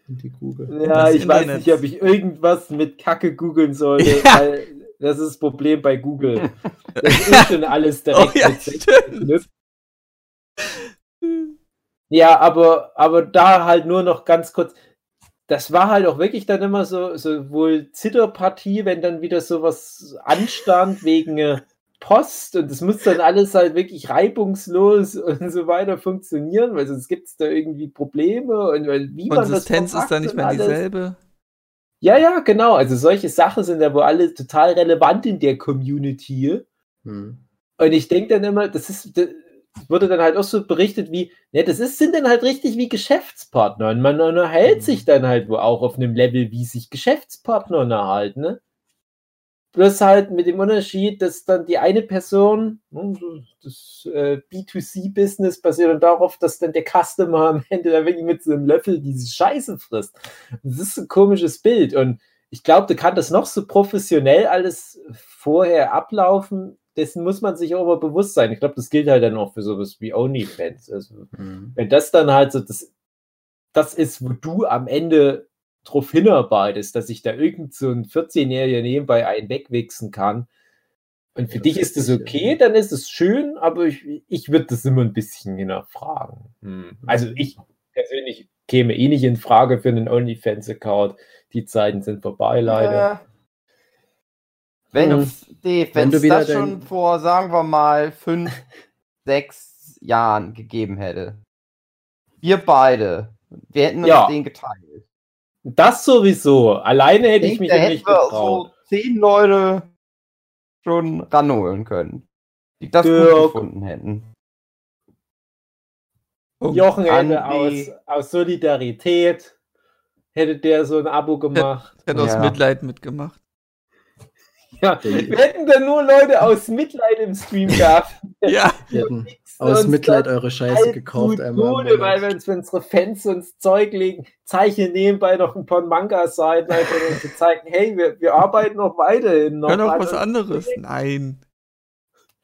In die Google. Ja, ich Internet. weiß nicht, ob ich irgendwas mit Kacke googeln sollte, weil das ist das Problem bei Google. Das ist schon alles direkt oh, ja, mit Ja, aber, aber da halt nur noch ganz kurz. Das war halt auch wirklich dann immer so, so wohl Zitterpartie, wenn dann wieder sowas anstand wegen äh, Post und das muss dann alles halt wirklich reibungslos und so weiter funktionieren, weil sonst gibt es da irgendwie Probleme und wie man Konsistenz das ist da nicht mehr dieselbe. Ja, ja, genau. Also solche Sachen sind ja wohl alle total relevant in der Community. Hm. Und ich denke dann immer, das ist, das wurde dann halt auch so berichtet wie, ne, das ist, sind dann halt richtig wie Geschäftspartner und man unterhält hm. sich dann halt wohl auch auf einem Level, wie sich Geschäftspartner unterhalten, ne? Bloß halt mit dem Unterschied, dass dann die eine Person, ne, das äh, B2C-Business basiert dann darauf, dass dann der Customer am Ende da wirklich mit so einem Löffel diese Scheiße frisst. Das ist ein komisches Bild. Und ich glaube, da kann das noch so professionell alles vorher ablaufen. Dessen muss man sich auch mal bewusst sein. Ich glaube, das gilt halt dann auch für sowas wie OnlyFans. Also, mhm. wenn das dann halt so das, das ist, wo du am Ende drauf hinarbeitest, dass ich da irgend so ein 14-Jähriger nebenbei einen wegwichsen kann. Und für ja, dich ist das okay, dann ist es schön, aber ich, ich würde das immer ein bisschen hinterfragen. Hm. Also ich persönlich käme eh nicht in Frage für einen OnlyFans-Account. Die Zeiten sind vorbei, leider. Ja. Wenn, hm. Dave, wenn es das schon vor, sagen wir mal, fünf, sechs Jahren gegeben hätte, wir beide, wir hätten uns ja. den geteilt. Das sowieso. Alleine hätte ich, ich mich da nicht getraut. so zehn Leute schon ranholen können, die das Dirk. gut gefunden hätten. Um Jochen hätte aus, aus Solidarität hätte der so ein Abo gemacht. Hätte aus ja. Mitleid mitgemacht. Ja, wir hätten da nur Leute aus Mitleid im Stream gehabt. Ja. Wir hätten aus Mitleid eure Scheiße gekauft. einmal Gute, weil Monat. wir uns für unsere Fans uns Zeug legen, zeichnen nebenbei noch ein paar Manga-Seiten, einfach um zu zeigen, hey, wir, wir arbeiten noch weiterhin. Noch Können auch an was anderes. Nein.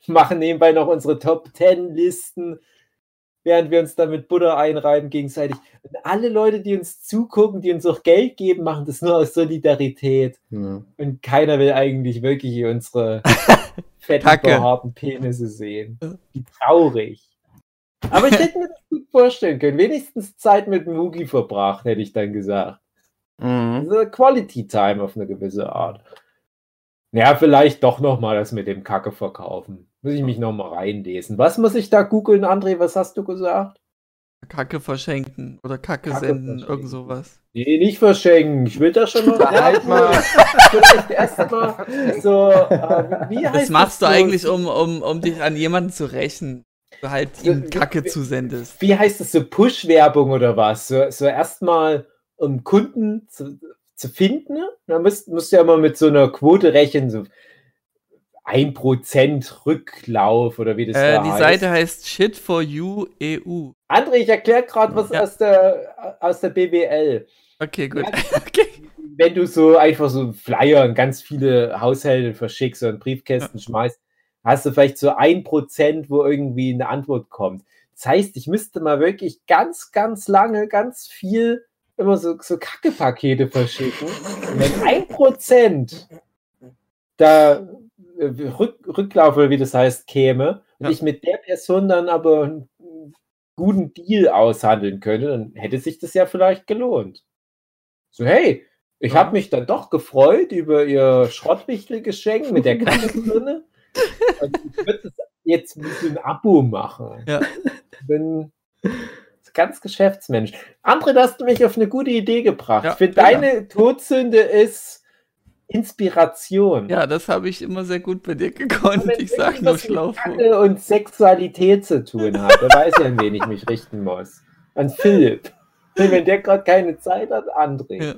machen nebenbei noch unsere Top 10 Listen, während wir uns da mit Butter einreiben gegenseitig. Und alle Leute, die uns zugucken, die uns auch Geld geben, machen das nur aus Solidarität. Ja. Und keiner will eigentlich wirklich unsere fetten, behaarten Penisse sehen. Wie traurig. Aber ich hätte mir das gut vorstellen können. Wenigstens Zeit mit Mugi verbracht, hätte ich dann gesagt. Mhm. Quality Time auf eine gewisse Art. Ja, vielleicht doch nochmal das mit dem Kacke verkaufen. Muss ich mich nochmal reinlesen. Was muss ich da googeln, André? Was hast du gesagt? Kacke verschenken oder Kacke, Kacke senden, verschenken. irgend sowas. Nee, nicht verschenken. Ich will das schon noch. Halt mal. Erstmal so. Äh, wie heißt Das machst du so- eigentlich, um, um, um dich an jemanden zu rächen. Du halt ihm So, Kacke wie- zusendest. Wie heißt das so Push-Werbung oder was? So, so erstmal, um Kunden zu, zu finden. ne? Da musst, musst du ja mal mit so einer Quote rechnen, so 1% Rücklauf oder wie das Äh, da die heißt. Seite heißt Shit for You EU. André, ich erkläre gerade was Ja. aus, der, aus der BWL. Okay, gut. Ja. Okay. Wenn du so einfach so Flyer in ganz viele Haushalte verschickst und Briefkästen schmeißt, hast du vielleicht so ein Prozent, wo irgendwie eine Antwort kommt. Das heißt, ich müsste mal wirklich ganz, ganz lange, ganz viel immer so, so Kacke-Pakete verschicken. Und wenn ein Prozent da Rück, Rücklauf oder wie das heißt, käme und Ja. ich mit der Person dann aber einen guten Deal aushandeln könnte, dann hätte sich das ja vielleicht gelohnt. So, hey, ich Ja. habe mich dann doch gefreut über ihr Schrottwichtelgeschenk mit der drinne. Und ich würde das jetzt ein Abo machen. Ja. Ich bin ganz Geschäftsmensch. André, da hast du mich auf eine gute Idee gebracht. Ja, ja. deine Todsünde ist Inspiration. Ja, das habe ich immer sehr gut bei dir gekonnt. Ich sag nur irgendwas mit schlau. Kacke und Sexualität zu tun hat, der weiß ja, an wen ich mich richten muss. An Philipp. Wenn der gerade keine Zeit hat, André. Ja.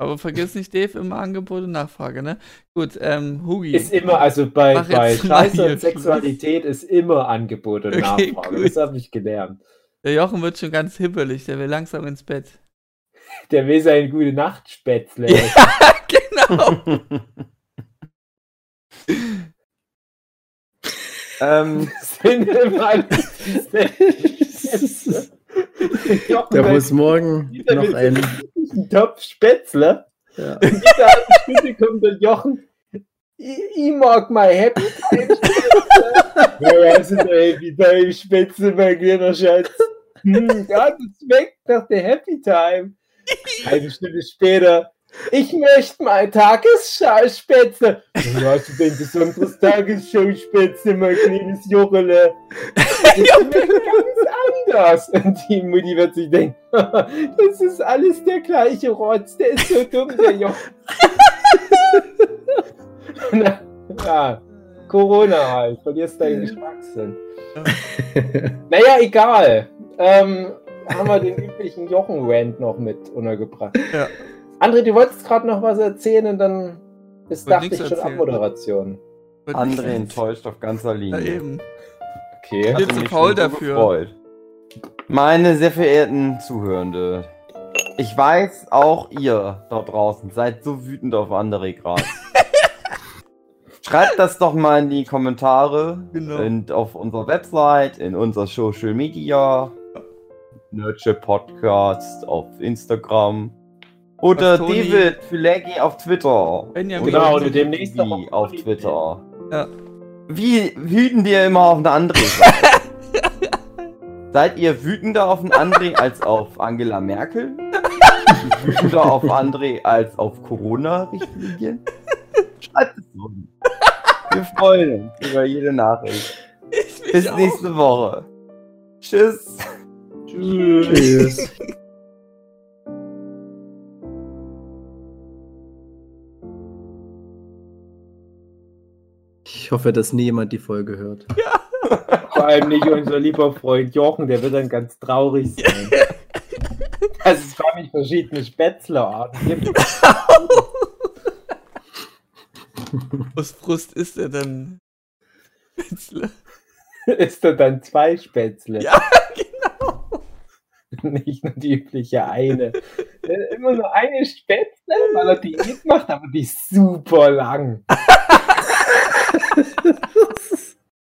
Aber vergiss nicht, Dave, immer Angebot und Nachfrage, ne? Gut, ähm, Hugi. Ist immer, also bei, bei Scheiße und Sexualität ist immer Angebot und Okay, Nachfrage. gut. Das habe ich gelernt. Der Jochen wird schon ganz hibbelig, der will langsam ins Bett. Der will seine gute Nachtspätzle. Ja, genau. ähm, sind immer Der muss morgen noch ein. einen Topf Spätzle. Ja. In jeder halben Stunde kommt der Jochen. Ich, ich mag mal Happy Time Spätzle. Ja, was ist der Happy Time Spätzle, mein kleiner Schatz? Hm, ja, das schmeckt nach der Happy Time. Eine Stunde später. Ich möchte mal Tagesschauspätzle. Ja, hast du denn besonderes Tagesschauspätzle, mein kleines Jorele? Das schmeckt ganz anders. Und die Mutti wird sich denken, das ist alles der gleiche Rotz, der ist so dumm, der Joch. Na, ja, Corona halt, verlierst deinen Geschmackssinn. Naja, egal. Ähm, haben wir den üblichen Jochen-Rand noch mit untergebracht. Ja. André, du wolltest gerade noch was erzählen und dann ist, Wollte dachte ich, schon. Abmoderation. André enttäuscht auf ganzer Ja, Linie. eben. Okay. bin zu mich faul dafür. gefreut. Meine sehr verehrten Zuhörende, ich weiß, auch ihr da draußen seid so wütend auf André gerade. Schreibt das doch mal in die Kommentare Genau. und auf unserer Website, in unser Social Media, Nerdship Podcast auf Instagram oder David Filecki auf Twitter. Benjamin. Genau, Oder und demnächst auch Wie auf auf Twitter. Ja. Wie wütend ihr immer auf eine andere seid. seid ihr wütender auf einen André als auf Angela Merkel? wütender auf André als auf Corona-Richtlinien? Schreibt es uns. Wir freuen uns über jede Nachricht. Ich mich Bis auch. nächste Woche. Tschüss. Tschüss. Ich hoffe, dass nie jemand die Folge hört. Vor allem nicht unser lieber Freund Jochen, der wird dann ganz traurig sein. Dass es gar nicht verschiedene Spätzlearten gibt. Aus Brust isst er dann Spätzle. Isst er dann zwei Spätzle? Ja. Nicht nur die übliche eine. Immer nur eine Spätzle, weil er Diät macht, aber die ist super lang.